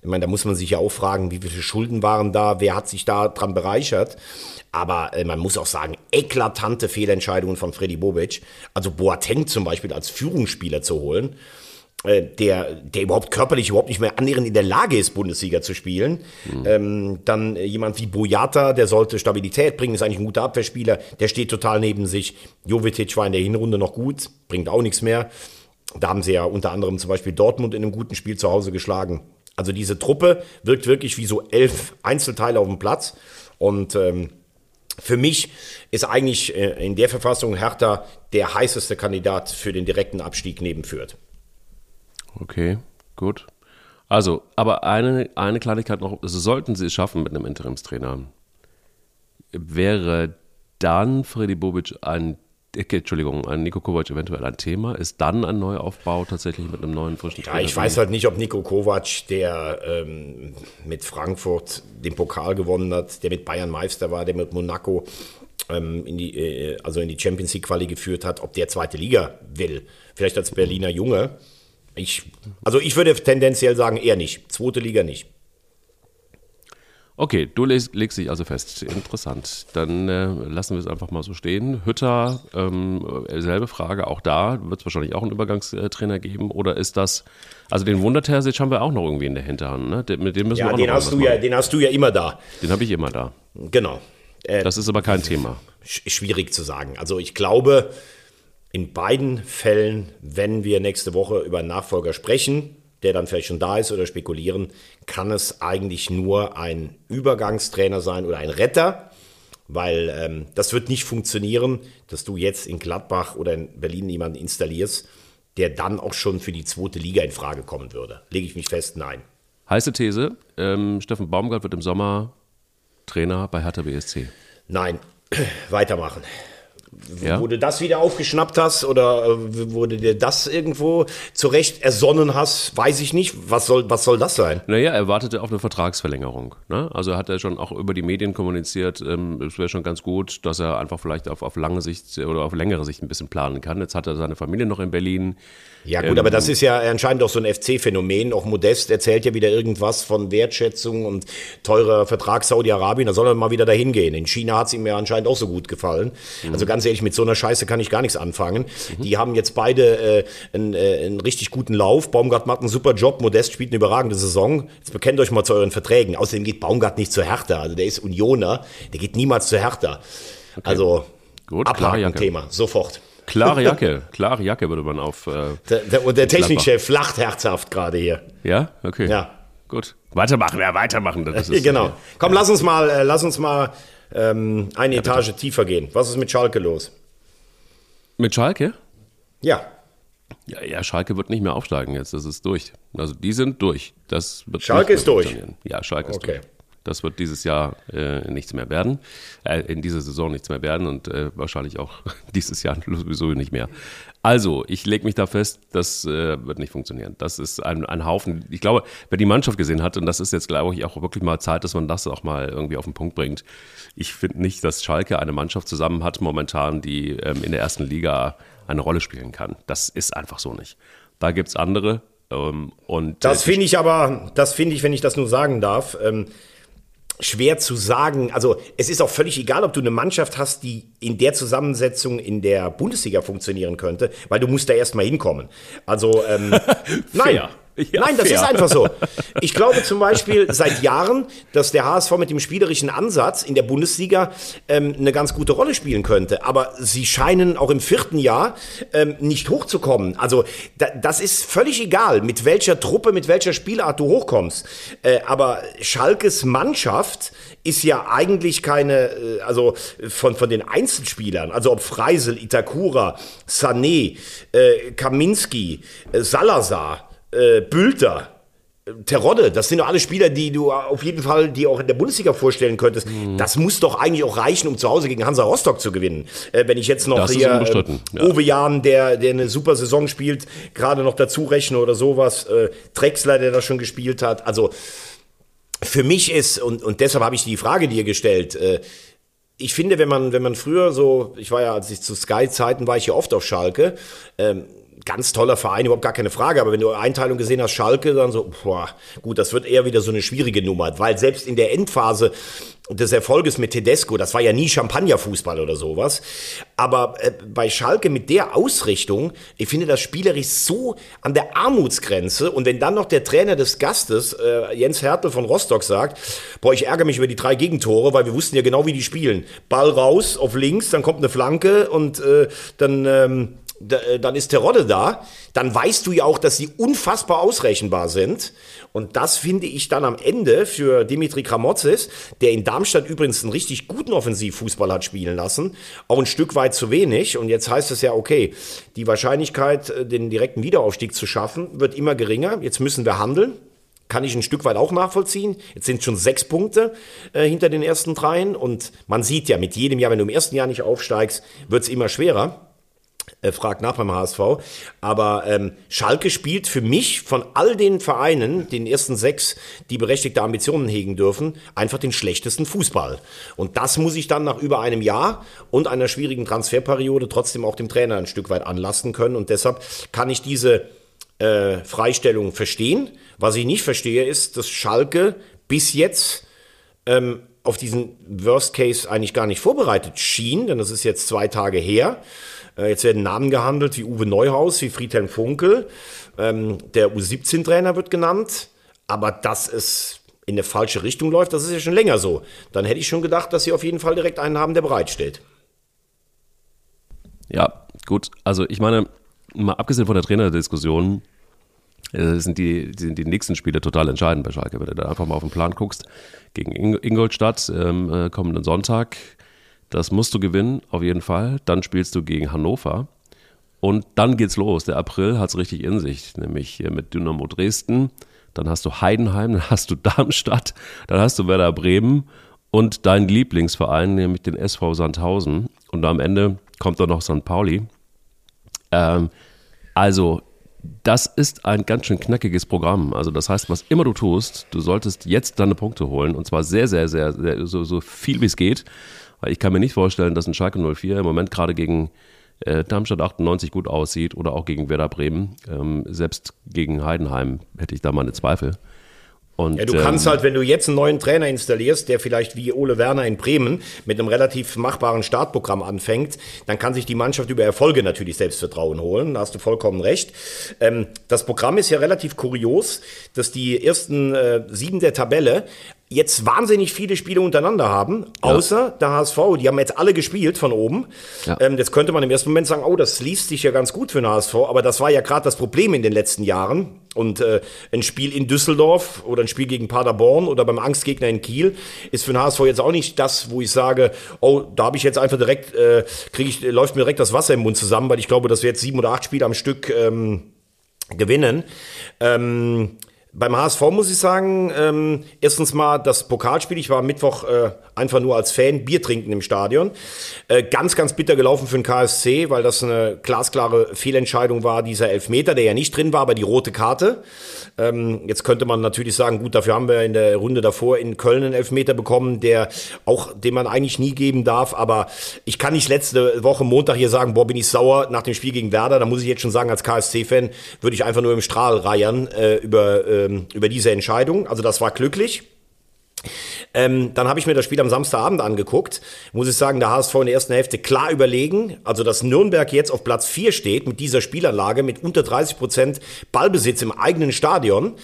Ich meine, da muss man sich ja auch fragen, wie viele Schulden waren da, wer hat sich da dran bereichert. Aber äh, man muss auch sagen, eklatante Fehlentscheidungen von Freddy Bobic. Also Boateng zum Beispiel als Führungsspieler zu holen, der, der überhaupt körperlich überhaupt nicht mehr annähernd in der Lage ist, Bundesliga zu spielen. Mhm. Ähm, dann äh, jemand wie Boyata, der sollte Stabilität bringen, ist eigentlich ein guter Abwehrspieler, der steht total neben sich. Jovetic war in der Hinrunde noch gut, bringt auch nichts mehr. Da haben sie ja unter anderem zum Beispiel Dortmund in einem guten Spiel zu Hause geschlagen. Also diese Truppe wirkt wirklich wie so elf Einzelteile auf dem Platz. Und ähm, für mich ist eigentlich äh, in der Verfassung Hertha der heißeste Kandidat für den direkten Abstieg neben Fürth. Okay, gut. Also, aber eine, eine Kleinigkeit noch, also sollten sie es schaffen mit einem Interimstrainer, wäre dann Freddy Bobic ein, Entschuldigung, ein Nico Kovac eventuell ein Thema? Ist dann ein Neuaufbau tatsächlich mit einem neuen frischen Trainer? Ja, ich weiß halt nicht, ob Nico Kovac, der ähm, mit Frankfurt den Pokal gewonnen hat, der mit Bayern Meister war, der mit Monaco ähm, in die, äh, also in die Champions League Quali geführt hat, ob der zweite Liga will. Vielleicht als Berliner Junge. Ich, also ich würde tendenziell sagen, eher nicht. Zweite Liga nicht. Okay, du legst, legst dich also fest. Interessant. Dann äh, lassen wir es einfach mal so stehen. Hütter, ähm, selbe Frage, auch da wird es wahrscheinlich auch einen Übergangstrainer geben. Oder ist das, also den Wundertersic haben wir auch noch irgendwie in der Hinterhand, ne? mit dem müssen ja, wir auch den noch hast du ja, Den hast du ja immer da. Den habe ich immer da. Genau. Äh, das ist aber kein Thema. Schwierig zu sagen. Also ich glaube, in beiden Fällen, wenn wir nächste Woche über einen Nachfolger sprechen, der dann vielleicht schon da ist oder spekulieren, kann es eigentlich nur ein Übergangstrainer sein oder ein Retter, weil ähm, das wird nicht funktionieren, dass du jetzt in Gladbach oder in Berlin jemanden installierst, der dann auch schon für die zweite Liga in Frage kommen würde. Lege ich mich fest, nein. Heiße These, ähm, Steffen Baumgart wird im Sommer Trainer bei Hertha BSC. Nein, weitermachen. Ja? Wo du das wieder aufgeschnappt hast oder äh, wo du dir das irgendwo zurecht ersonnen hast, weiß ich nicht. Was soll, was soll das sein? Naja, er wartete auf eine Vertragsverlängerung. Ne? Also hat er schon auch über die Medien kommuniziert, ähm, es wäre schon ganz gut, dass er einfach vielleicht auf, auf lange Sicht oder auf längere Sicht ein bisschen planen kann. Jetzt hat er seine Familie noch in Berlin. Ja gut, ähm, aber das ist ja anscheinend auch so ein FC-Phänomen. Auch Modest erzählt ja wieder irgendwas von Wertschätzung und teurer Vertrag Saudi-Arabien. Da soll er mal wieder dahin gehen. In China hat es ihm ja anscheinend auch so gut gefallen. Mhm. Also ganz ehrlich, mit so einer Scheiße kann ich gar nichts anfangen. Mhm. Die haben jetzt beide äh, einen, äh, einen richtig guten Lauf. Baumgart macht einen super Job. Modest spielt eine überragende Saison. Jetzt bekennt euch mal zu euren Verträgen. Außerdem geht Baumgart nicht zu Hertha. Also der ist Unioner. Der geht niemals zu Hertha. Okay. Also Gut, abhaken Thema. Sofort. Klare Jacke, klare Jacke würde man auf. Äh, der, der, und der Technikchef lacht herzhaft gerade hier. Ja, okay. Ja. Gut. Weitermachen, ja, weitermachen. Das ist, genau. Äh, Komm, lass uns mal, äh, lass uns mal ähm, eine ja, Etage tiefer gehen. Was ist mit Schalke los? Mit Schalke? Ja. Ja, ja, Schalke wird nicht mehr aufsteigen jetzt. Das ist durch. Also die sind durch. Das wird Schalke ist durch. Ja, Schalke ist okay. durch. Das wird dieses Jahr äh, nichts mehr werden, äh, in dieser Saison nichts mehr werden und äh, wahrscheinlich auch dieses Jahr sowieso nicht mehr. Also, ich lege mich da fest, das äh, wird nicht funktionieren. Das ist ein, ein Haufen. Ich glaube, wer die Mannschaft gesehen hat, und das ist jetzt, glaube ich, auch wirklich mal Zeit, dass man das auch mal irgendwie auf den Punkt bringt. Ich finde nicht, dass Schalke eine Mannschaft zusammen hat momentan, die ähm, in der ersten Liga eine Rolle spielen kann. Das ist einfach so nicht. Da gibt es andere. Ähm, und, das äh, finde ich aber, das finde ich, wenn ich das nur sagen darf, ähm, schwer zu sagen. Also es ist auch völlig egal, ob du eine Mannschaft hast, die in der Zusammensetzung in der Bundesliga funktionieren könnte, weil du musst da erstmal hinkommen. Also ähm, nein. Ja, Nein, das fair. ist einfach so. Ich glaube zum Beispiel seit Jahren, dass der HSV mit dem spielerischen Ansatz in der Bundesliga ähm, eine ganz gute Rolle spielen könnte. Aber sie scheinen auch im vierten Jahr ähm, nicht hochzukommen. Also da, das ist völlig egal, mit welcher Truppe, mit welcher Spielart du hochkommst. Äh, aber Schalkes Mannschaft ist ja eigentlich keine, äh, also von, von den Einzelspielern, also ob Freisel, Itakura, Sané, äh, Kaminski, äh, Salazar, äh, Bülter, Terodde, das sind doch alle Spieler, die du auf jeden Fall die auch in der Bundesliga vorstellen könntest. Mhm. Das muss doch eigentlich auch reichen, um zu Hause gegen Hansa Rostock zu gewinnen. Äh, wenn ich jetzt noch das hier äh. Uwe Jahn, der, der eine super Saison spielt, gerade noch dazu rechne oder sowas, äh, Drexler, der da schon gespielt hat. Also für mich ist, und, und deshalb habe ich die Frage dir gestellt, äh, ich finde, wenn man, wenn man früher so, ich war ja, als ich zu Sky-Zeiten war ich ja oft auf Schalke, ähm, ganz toller Verein, überhaupt gar keine Frage. Aber wenn du Einteilung gesehen hast, Schalke, dann so, boah, gut, das wird eher wieder so eine schwierige Nummer. Weil selbst in der Endphase des Erfolges mit Tedesco, das war ja nie Champagnerfußball oder sowas. Aber äh, bei Schalke mit der Ausrichtung, ich finde das spielerisch so an der Armutsgrenze. Und wenn dann noch der Trainer des Gastes, äh, Jens Hertel von Rostock, sagt, boah, ich ärgere mich über die drei Gegentore, weil wir wussten ja genau, wie die spielen. Ball raus auf links, dann kommt eine Flanke und äh, dann... Ähm, äh, dann ist Terodde da, dann weißt du ja auch, dass sie unfassbar ausrechenbar sind. Und das finde ich dann am Ende für Dimitri Kramotzes, der in Darmstadt übrigens einen richtig guten Offensivfußball hat spielen lassen, auch ein Stück weit zu wenig. Und jetzt heißt es ja, okay, die Wahrscheinlichkeit, äh, den direkten Wiederaufstieg zu schaffen, wird immer geringer. Jetzt müssen wir handeln kann ich ein Stück weit auch nachvollziehen. Jetzt sind schon sechs Punkte äh, hinter den ersten dreien und man sieht ja, mit jedem Jahr, wenn du im ersten Jahr nicht aufsteigst, wird es immer schwerer äh, fragt nach beim HSV. Aber ähm, Schalke spielt für mich von all den Vereinen, den ersten sechs, die berechtigte Ambitionen hegen dürfen, einfach den schlechtesten Fußball. Und das muss ich dann nach über einem Jahr und einer schwierigen Transferperiode trotzdem auch dem Trainer ein Stück weit anlassen können. Und deshalb kann ich diese äh, Freistellung verstehen. Was ich nicht verstehe, ist, dass Schalke bis jetzt ähm, auf diesen Worst Case eigentlich gar nicht vorbereitet schien, denn das ist jetzt zwei Tage her. Äh, jetzt werden Namen gehandelt wie Uwe Neuhaus, wie Friedhelm Funkel. Ähm, der U17-Trainer wird genannt. Aber dass es in eine falsche Richtung läuft, das ist ja schon länger so. Dann hätte ich schon gedacht, dass sie auf jeden Fall direkt einen haben, der bereitsteht. Ja, gut. Also ich meine, mal abgesehen von der Trainerdiskussion, äh, sind die, sind die nächsten Spiele total entscheidend bei Schalke. Wenn du da einfach mal auf den Plan guckst, gegen Ingolstadt ähm, äh, kommenden Sonntag, das musst du gewinnen, auf jeden Fall. Dann spielst du gegen Hannover. Und dann geht's los. Der April hat's richtig in sich, nämlich mit Dynamo Dresden. Dann hast du Heidenheim, dann hast du Darmstadt, dann hast du Werder Bremen und deinen Lieblingsverein, nämlich den SV Sandhausen. Und am Ende kommt dann noch St. Pauli. Ähm, also, das ist ein ganz schön knackiges Programm. Also, das heißt, was immer du tust, du solltest jetzt deine Punkte holen und zwar sehr, sehr, sehr, sehr so, so viel wie es geht. Weil ich kann mir nicht vorstellen, dass ein Schalke 04 im Moment gerade gegen äh, Darmstadt 98 gut aussieht oder auch gegen Werder Bremen. Ähm, selbst gegen Heidenheim hätte ich da meine Zweifel. Und, ja, du kannst ähm, halt, wenn du jetzt einen neuen Trainer installierst, der vielleicht wie Ole Werner in Bremen mit einem relativ machbaren Startprogramm anfängt, dann kann sich die Mannschaft über Erfolge natürlich Selbstvertrauen holen. Da hast du vollkommen recht. Ähm, das Programm ist ja relativ kurios, dass die ersten äh, sieben der Tabelle jetzt wahnsinnig viele Spiele untereinander haben, außer ja. der HSV. Die haben jetzt alle gespielt von oben. Ja. Ähm, jetzt könnte man im ersten Moment sagen, oh, das liest sich ja ganz gut für den HSV, aber das war ja gerade das Problem in den letzten Jahren. Und äh, ein Spiel in Düsseldorf oder ein Spiel gegen Paderborn oder beim Angstgegner in Kiel ist für den HSV jetzt auch nicht das, wo ich sage, oh, da habe ich jetzt einfach direkt, äh, kriege ich, läuft mir direkt das Wasser im Mund zusammen, weil ich glaube, dass wir jetzt sieben oder acht Spiele am Stück ähm, gewinnen. Ähm, Beim HSV muss ich sagen, ähm, erstens mal das Pokalspiel. Ich war Mittwoch äh, einfach nur als Fan Bier trinken im Stadion. Äh, ganz, ganz bitter gelaufen für den KSC, weil das eine glasklare Fehlentscheidung war, dieser Elfmeter, der ja nicht drin war, aber die rote Karte. Ähm, jetzt könnte man natürlich sagen, gut, dafür haben wir in der Runde davor in Köln einen Elfmeter bekommen, der auch, den man eigentlich nie geben darf. Aber ich kann nicht letzte Woche Montag hier sagen, boah, bin ich sauer nach dem Spiel gegen Werder. Da muss ich jetzt schon sagen, als KSC-Fan würde ich einfach nur im Strahl reiern äh, über äh, ähm, über diese Entscheidung. Also das war glücklich. Ähm, dann habe ich mir das Spiel am Samstagabend angeguckt. Muss ich sagen, der HSV in der ersten Hälfte klar überlegen. Also, dass Nürnberg jetzt auf Platz 4 steht mit dieser Spielanlage, mit unter 30 Prozent Ballbesitz im eigenen Stadion.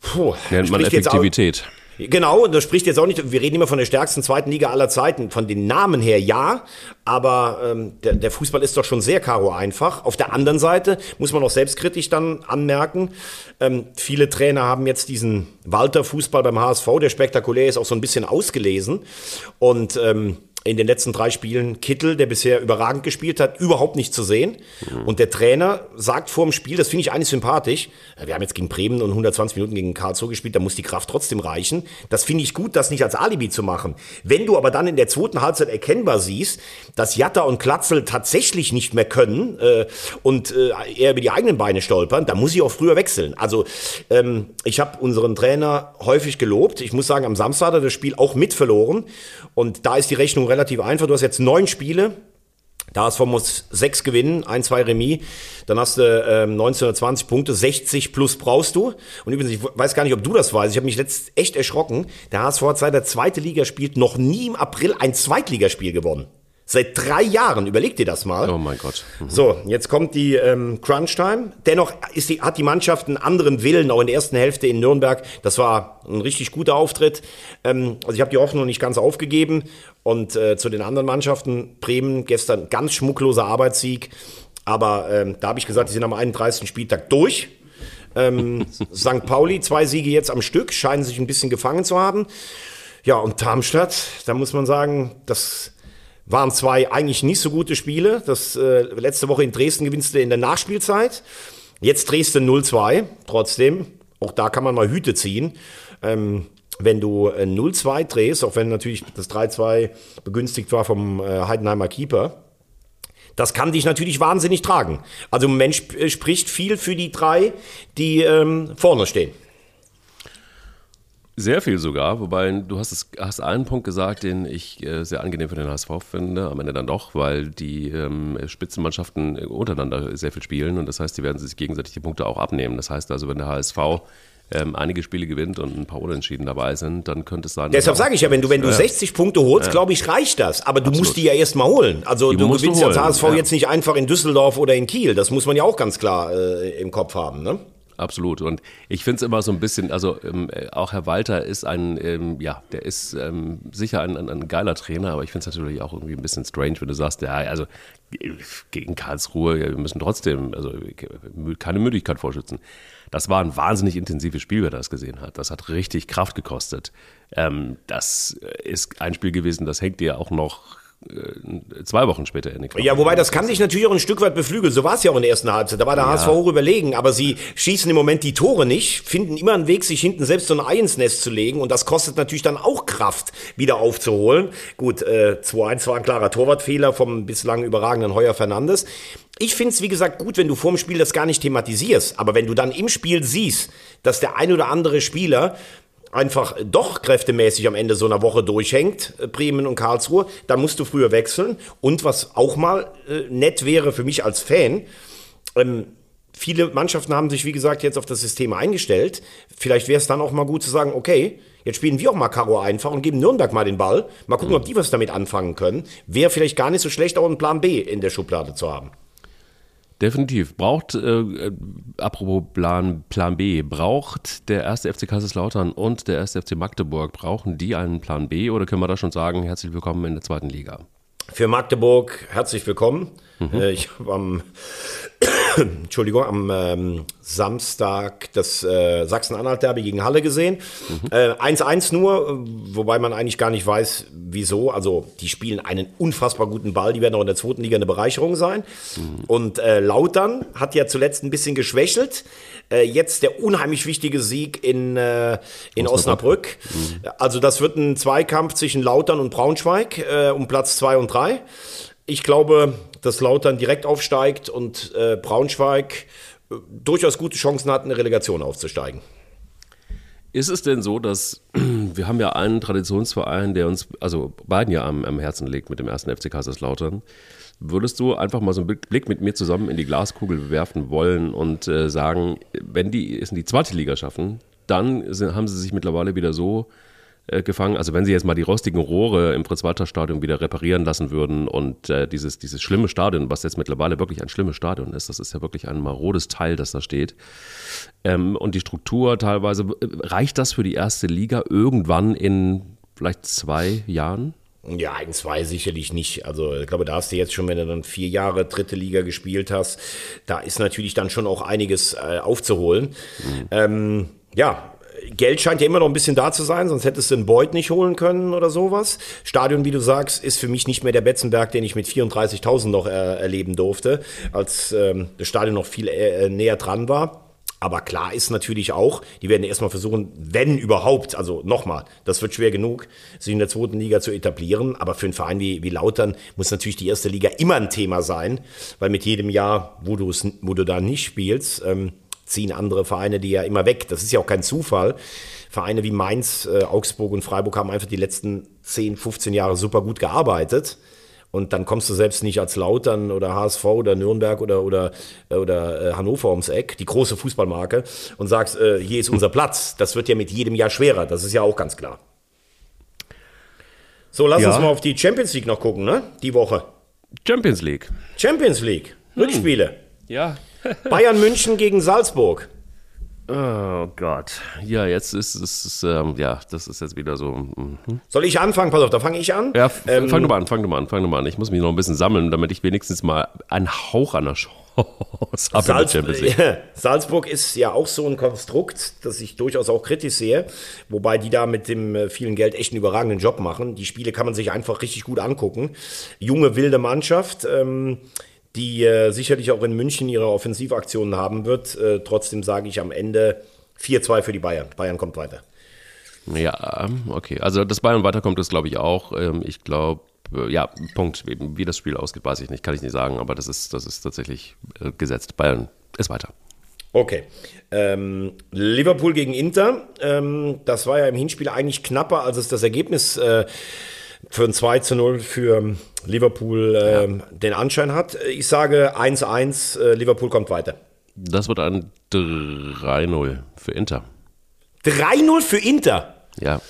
Puh, Nennt man Effektivität. Auch, Genau, das spricht jetzt auch nicht, wir reden immer von der stärksten zweiten Liga aller Zeiten. Von den Namen her ja, aber ähm, der, der Fußball ist doch schon sehr karo einfach. Auf der anderen Seite muss man auch selbstkritisch dann anmerken, ähm, viele Trainer haben jetzt diesen Walter-Fußball beim HSV, der spektakulär ist, auch so ein bisschen ausgelesen. Und ähm, in den letzten drei Spielen Kittel, der bisher überragend gespielt hat, überhaupt nicht zu sehen. Mhm. Und der Trainer sagt vor dem Spiel, das finde ich eigentlich sympathisch, wir haben jetzt gegen Bremen und 120 Minuten gegen Karlsruhe gespielt, da muss die Kraft trotzdem reichen. Das finde ich gut, das nicht als Alibi zu machen. Wenn du aber dann in der zweiten Halbzeit erkennbar siehst, dass Jatta und Klatzel tatsächlich nicht mehr können äh, und äh, eher über die eigenen Beine stolpern, dann muss ich auch früher wechseln. Also ähm, ich habe unseren Trainer häufig gelobt. Ich muss sagen, am Samstag hat er das Spiel auch mit verloren. Und da ist die Rechnung relativ einfach. Du hast jetzt neun Spiele. Der HSV muss sechs gewinnen, ein, zwei Remis. Dann hast du ähm, 1920 Punkte, 60 plus brauchst du. Und übrigens, ich weiß gar nicht, ob du das weißt. Ich habe mich letzt echt erschrocken. Der HSV hat seit der zweite Liga spielt noch nie im April ein Zweitligaspiel gewonnen. Seit drei Jahren, überleg dir das mal. Oh mein Gott. Mhm. So, jetzt kommt die ähm, Crunch-Time. Dennoch ist die, hat die Mannschaft einen anderen Willen, auch in der ersten Hälfte in Nürnberg. Das war ein richtig guter Auftritt. Ähm, also ich habe die Hoffnung nicht ganz aufgegeben. Und äh, zu den anderen Mannschaften, Bremen gestern ganz schmuckloser Arbeitssieg. Aber ähm, da habe ich gesagt, die sind am 31. Spieltag durch. Ähm, St. Pauli, zwei Siege jetzt am Stück, scheinen sich ein bisschen gefangen zu haben. Ja, und Darmstadt, da muss man sagen, das waren zwei eigentlich nicht so gute Spiele. Das äh, letzte Woche in Dresden gewinnst du in der Nachspielzeit. Jetzt Dresden 0-2. Trotzdem, auch da kann man mal Hüte ziehen. Ähm, wenn du äh, 0-2 drehst, auch wenn natürlich das 3-2 begünstigt war vom äh, Heidenheimer Keeper, das kann dich natürlich wahnsinnig tragen. Also sp äh, spricht viel für die drei, die ähm, vorne stehen. Sehr viel sogar, wobei du hast, es, hast einen Punkt gesagt, den ich äh, sehr angenehm für den HSV finde, am Ende dann doch, weil die ähm, Spitzenmannschaften untereinander sehr viel spielen und das heißt, die werden sich gegenseitig die Punkte auch abnehmen. Das heißt also, wenn der HSV ähm, einige Spiele gewinnt und ein paar Unentschieden dabei sind, dann könnte es sein. Deshalb sage ich ja, wenn du, wenn du ja. 60 Punkte holst, glaube ich, reicht das. Aber du Absolut. musst die ja erst mal holen. Also die du gewinnst du als HSV ja. jetzt nicht einfach in Düsseldorf oder in Kiel. Das muss man ja auch ganz klar äh, im Kopf haben. Ne? Absolut. Und ich finde es immer so ein bisschen, also ähm, auch Herr Walter ist ein, ähm, ja, der ist ähm, sicher ein, ein, ein, geiler Trainer, aber ich finde es natürlich auch irgendwie ein bisschen strange, wenn du sagst, ja, also gegen Karlsruhe, ja, wir müssen trotzdem, also keine Müdigkeit vorschützen. Das war ein wahnsinnig intensives Spiel, wer das gesehen hat. Das hat richtig Kraft gekostet. Ähm, das ist ein Spiel gewesen, das hängt dir auch noch äh, zwei Wochen später in den Knochen. Ja, wobei das kann sich natürlich auch ein Stück weit beflügeln. So war es ja auch in der ersten Halbzeit. Da war der ja. HSV hoch überlegen, aber sie schießen im Moment die Tore nicht, finden immer einen Weg, sich hinten selbst so ein Ei ins Nest zu legen und das kostet natürlich dann auch Kraft, wieder aufzuholen. Gut, äh, 2-1 war ein klarer Torwartfehler vom bislang überragenden Heuer Fernandes. Ich finde es, wie gesagt, gut, wenn du vorm Spiel das gar nicht thematisierst. Aber wenn du dann im Spiel siehst, dass der ein oder andere Spieler einfach doch kräftemäßig am Ende so einer Woche durchhängt, äh, Bremen und Karlsruhe, dann musst du früher wechseln. Und was auch mal äh, nett wäre für mich als Fan, ähm, viele Mannschaften haben sich, wie gesagt, jetzt auf das System eingestellt. Vielleicht wäre es dann auch mal gut zu sagen, okay, jetzt spielen wir auch mal Karo einfach und geben Nürnberg mal den Ball. Mal gucken, mhm. ob die was damit anfangen können. Wäre vielleicht gar nicht so schlecht, auch einen Plan B in der Schublade zu haben. Definitiv. Braucht, äh, äh, apropos Plan, Plan B, braucht der erste FC Kaiserslautern und der erste FC Magdeburg, brauchen die einen Plan B oder können wir da schon sagen, herzlich willkommen in der zweiten Liga? Für Magdeburg herzlich willkommen. Mhm. Ich habe am Entschuldigung, am ähm, Samstag das äh, Sachsen-Anhalt-Derby gegen Halle gesehen. Äh, 1-1 nur, äh, wobei man eigentlich gar nicht weiß, wieso. Also die spielen einen unfassbar guten Ball, die werden auch in der zweiten Liga eine Bereicherung sein. Und äh, Lautern hat ja zuletzt ein bisschen geschwächelt. Äh, jetzt der unheimlich wichtige Sieg in, äh, in Osnabrück. Also das wird ein Zweikampf zwischen Lautern und Braunschweig äh, um Platz 2 und 3. Ich glaube, dass Lautern direkt aufsteigt und äh, Braunschweig äh, durchaus gute Chancen hat, eine Relegation aufzusteigen. Ist es denn so, dass wir haben ja einen Traditionsverein, der uns, also beiden ja am, am Herzen liegt mit dem ersten FC Kaiserslautern. Würdest du einfach mal so einen Blick mit mir zusammen in die Glaskugel werfen wollen und äh, sagen, wenn die es in die zweite Liga schaffen, dann sind, haben sie sich mittlerweile wieder so äh, gefangen, also wenn sie jetzt mal die rostigen Rohre im Fritz-Walter-Stadion wieder reparieren lassen würden und äh, dieses, dieses schlimme Stadion, was jetzt mittlerweile wirklich ein schlimmes Stadion ist, das ist ja wirklich ein marodes Teil, das da steht, ähm, und die Struktur teilweise, äh, reicht das für die erste Liga irgendwann in vielleicht zwei Jahren? Ja, in zwei sicherlich nicht. Also ich glaube, da hast du jetzt schon, wenn du dann vier Jahre dritte Liga gespielt hast, da ist natürlich dann schon auch einiges äh, aufzuholen. Ähm, ja, Geld scheint ja immer noch ein bisschen da zu sein, sonst hättest du den Beut nicht holen können oder sowas. Stadion, wie du sagst, ist für mich nicht mehr der Betzenberg, den ich mit 34.000 noch äh, erleben durfte, als ähm, das Stadion noch viel äh, näher dran war. Aber klar ist natürlich auch, die werden erstmal versuchen, wenn überhaupt, also nochmal, das wird schwer genug, sich in der zweiten Liga zu etablieren. Aber für einen Verein wie, wie Lautern muss natürlich die erste Liga immer ein Thema sein, weil mit jedem Jahr, wo wo du da nicht spielst, ähm, ziehen andere Vereine die ja immer weg. Das ist ja auch kein Zufall. Vereine wie Mainz, äh, Augsburg und Freiburg haben einfach die letzten 10, 15 Jahre super gut gearbeitet. Und dann kommst du selbst nicht als Lautern oder HSV oder Nürnberg oder, oder, oder äh, Hannover ums Eck, die große Fußballmarke, und sagst, äh, hier ist unser Platz. Das wird ja mit jedem Jahr schwerer, das ist ja auch ganz klar. So, lass Ja. uns mal auf die Champions League noch gucken, ne? Die Woche. Champions League. Champions League, Rückspiele. Ja. Bayern München gegen Salzburg. Oh Gott. Ja, jetzt ist es, ähm, ja, das ist jetzt wieder so. mhm. Soll ich anfangen? Pass auf, da fange ich an. Ja, f- fang du mal an, fang du mal an, fang du mal an. Ich muss mich noch ein bisschen sammeln, damit ich wenigstens mal einen Hauch an der Chance habe Salz League. Salzburg ist ja auch so ein Konstrukt, das ich durchaus auch kritisch sehe, wobei die da mit dem äh, vielen Geld echt einen überragenden Job machen. Die Spiele kann man sich einfach richtig gut angucken. Junge, wilde Mannschaft, ähm, die äh, sicherlich auch in München ihre Offensivaktionen haben wird. Äh, trotzdem sage ich am Ende 4-2 für die Bayern. Bayern kommt weiter. Ja, okay. Also, dass Bayern weiterkommt, ist glaube ich auch. Ähm, Ich glaube, äh, ja, Punkt. Wie wie das Spiel ausgeht, weiß ich nicht, kann ich nicht sagen, aber das ist, das ist tatsächlich äh, gesetzt. Bayern ist weiter. Okay. Ähm, Liverpool gegen Inter. Ähm, das war ja im Hinspiel eigentlich knapper, als es das Ergebnis äh, für ein 2 zu 0 für Liverpool ähm, den Anschein hat. Ich sage 1-1, äh, Liverpool kommt weiter. Das wird ein 3-0 für Inter. 3-0 für Inter. Ja.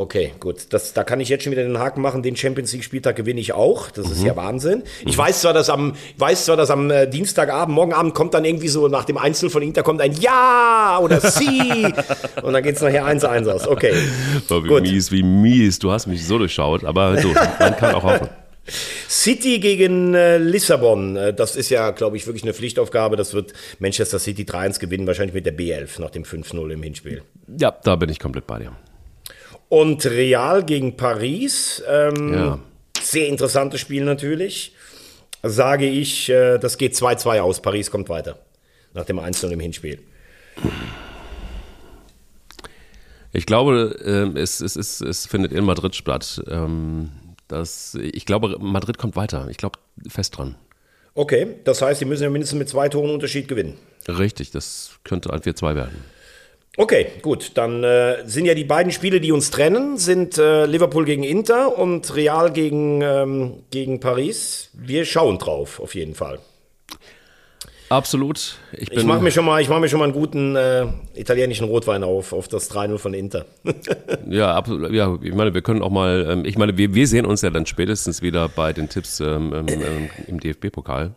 Okay, gut. Das, da kann ich jetzt schon wieder den Haken machen. Den Champions League Spieltag gewinne ich auch. Das ist ja Wahnsinn. Ich weiß zwar, dass am, weiß zwar, dass am äh, Dienstagabend, morgen Abend kommt dann irgendwie so nach dem Einzel von Inter kommt ein Ja oder Sie. Und dann geht's nachher 1-1 aus. Okay. Oh, wie Gut. mies, wie mies. Du hast mich so durchschaut, aber du, man kann auch hoffen. City gegen äh, Lissabon. Äh, das ist ja, glaube ich, wirklich eine Pflichtaufgabe. Das wird Manchester City 3-1 gewinnen, wahrscheinlich mit der B11 nach dem 5-0 im Hinspiel. Ja, da bin ich komplett bei dir. Und Real gegen Paris. Ähm, Ja. Sehr interessantes Spiel natürlich. Sage ich, äh, das geht 2-2 aus. Paris kommt weiter. Nach dem 1-0 im Hinspiel. Ich glaube, ähm, es, es, es, es findet in Madrid statt. Ähm, Das, ich glaube, Madrid kommt weiter. Ich glaube fest dran. Okay, das heißt, sie müssen ja mindestens mit zwei Toren Unterschied gewinnen. Richtig, das könnte ein 4-2 werden. Okay, gut. Dann äh, sind ja die beiden Spiele, die uns trennen, sind äh, Liverpool gegen Inter und Real gegen, ähm, gegen Paris. Wir schauen drauf, auf jeden Fall. Absolut. Ich, Ich mache mir schon mal, ich mache mir schon mal einen guten äh, italienischen Rotwein auf, auf das 3-0 von Inter. Ja, absolut. Ja, ich meine, wir können auch mal, ähm, ich meine, wir, wir sehen uns ja dann spätestens wieder bei den Tipps ähm, ähm, ähm, im DFB-Pokal.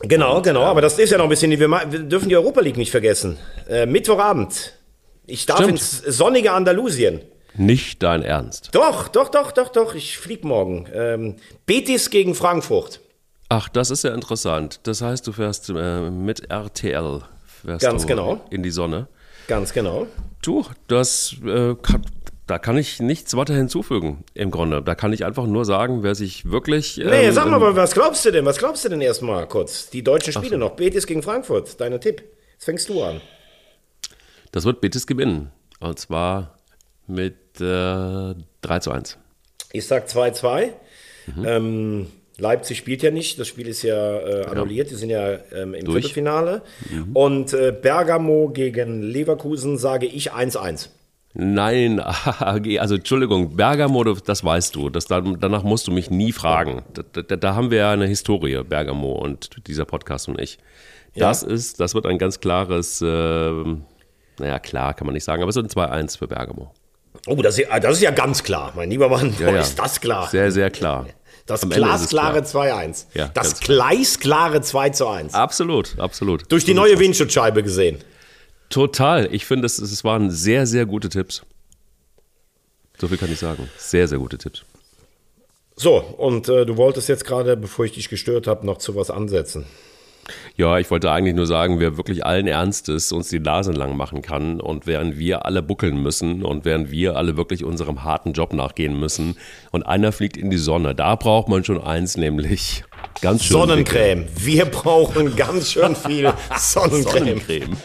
Genau, genau. Aber das ist ja noch ein bisschen, wir, dürfen die Europa League nicht vergessen. Äh, Mittwochabend. Ich darf Stimmt. ins sonnige Andalusien. Nicht dein Ernst. Doch, doch, doch, doch, doch. Ich flieg morgen. Ähm, Betis gegen Frankfurt. Ach, das ist ja interessant. Das heißt, du fährst äh, mit RTL fährst Ganz genau. in die Sonne. Ganz genau. Du, das äh, kann, da kann ich nichts weiter hinzufügen im Grunde. Da kann ich einfach nur sagen, wer sich wirklich. Ähm, Nee, sag mal, aber was glaubst du denn? Was glaubst du denn erstmal kurz? Die deutschen Spiele noch. Betis gegen Frankfurt. Deiner Tipp. Jetzt fängst du an. Das wird Betis gewinnen. Und zwar mit äh, 3 zu 1. Ich sag 2-2. Ähm, Leipzig spielt ja nicht. Das Spiel ist ja äh, annulliert. Die sind ja ähm, im Durch. Viertelfinale. Und äh, Bergamo gegen Leverkusen sage ich 1-1. Nein, also Entschuldigung, Bergamo, das weißt du. Das, danach musst du mich nie fragen. Da, da, da haben wir ja eine Historie, Bergamo und dieser Podcast und ich. Das ist, das wird ein ganz klares, äh, naja, klar kann man nicht sagen, aber es wird ein 2-1 für Bergamo. Oh, das ist, ja, das ist ja ganz klar, mein lieber Mann. Ja, ja. ist das klar. Sehr, sehr klar. das Am glasklare klar. 2-1. Ja, das gleisklare 2 zu 1. Absolut, absolut. Durch die neue Windschutzscheibe gesehen. Total. Ich finde, es, es waren sehr, sehr gute Tipps. So viel kann ich sagen. Sehr, sehr gute Tipps. So, und äh, du wolltest jetzt gerade, bevor ich dich gestört habe, noch zu was ansetzen. Ja, ich wollte eigentlich nur sagen, wer wirklich allen Ernstes uns die Nase lang machen kann und während wir alle buckeln müssen und während wir alle wirklich unserem harten Job nachgehen müssen und einer fliegt in die Sonne, da braucht man schon eins, nämlich ganz schön Sonnencreme. Wir brauchen ganz schön viel Sonnencreme. Sonnencreme.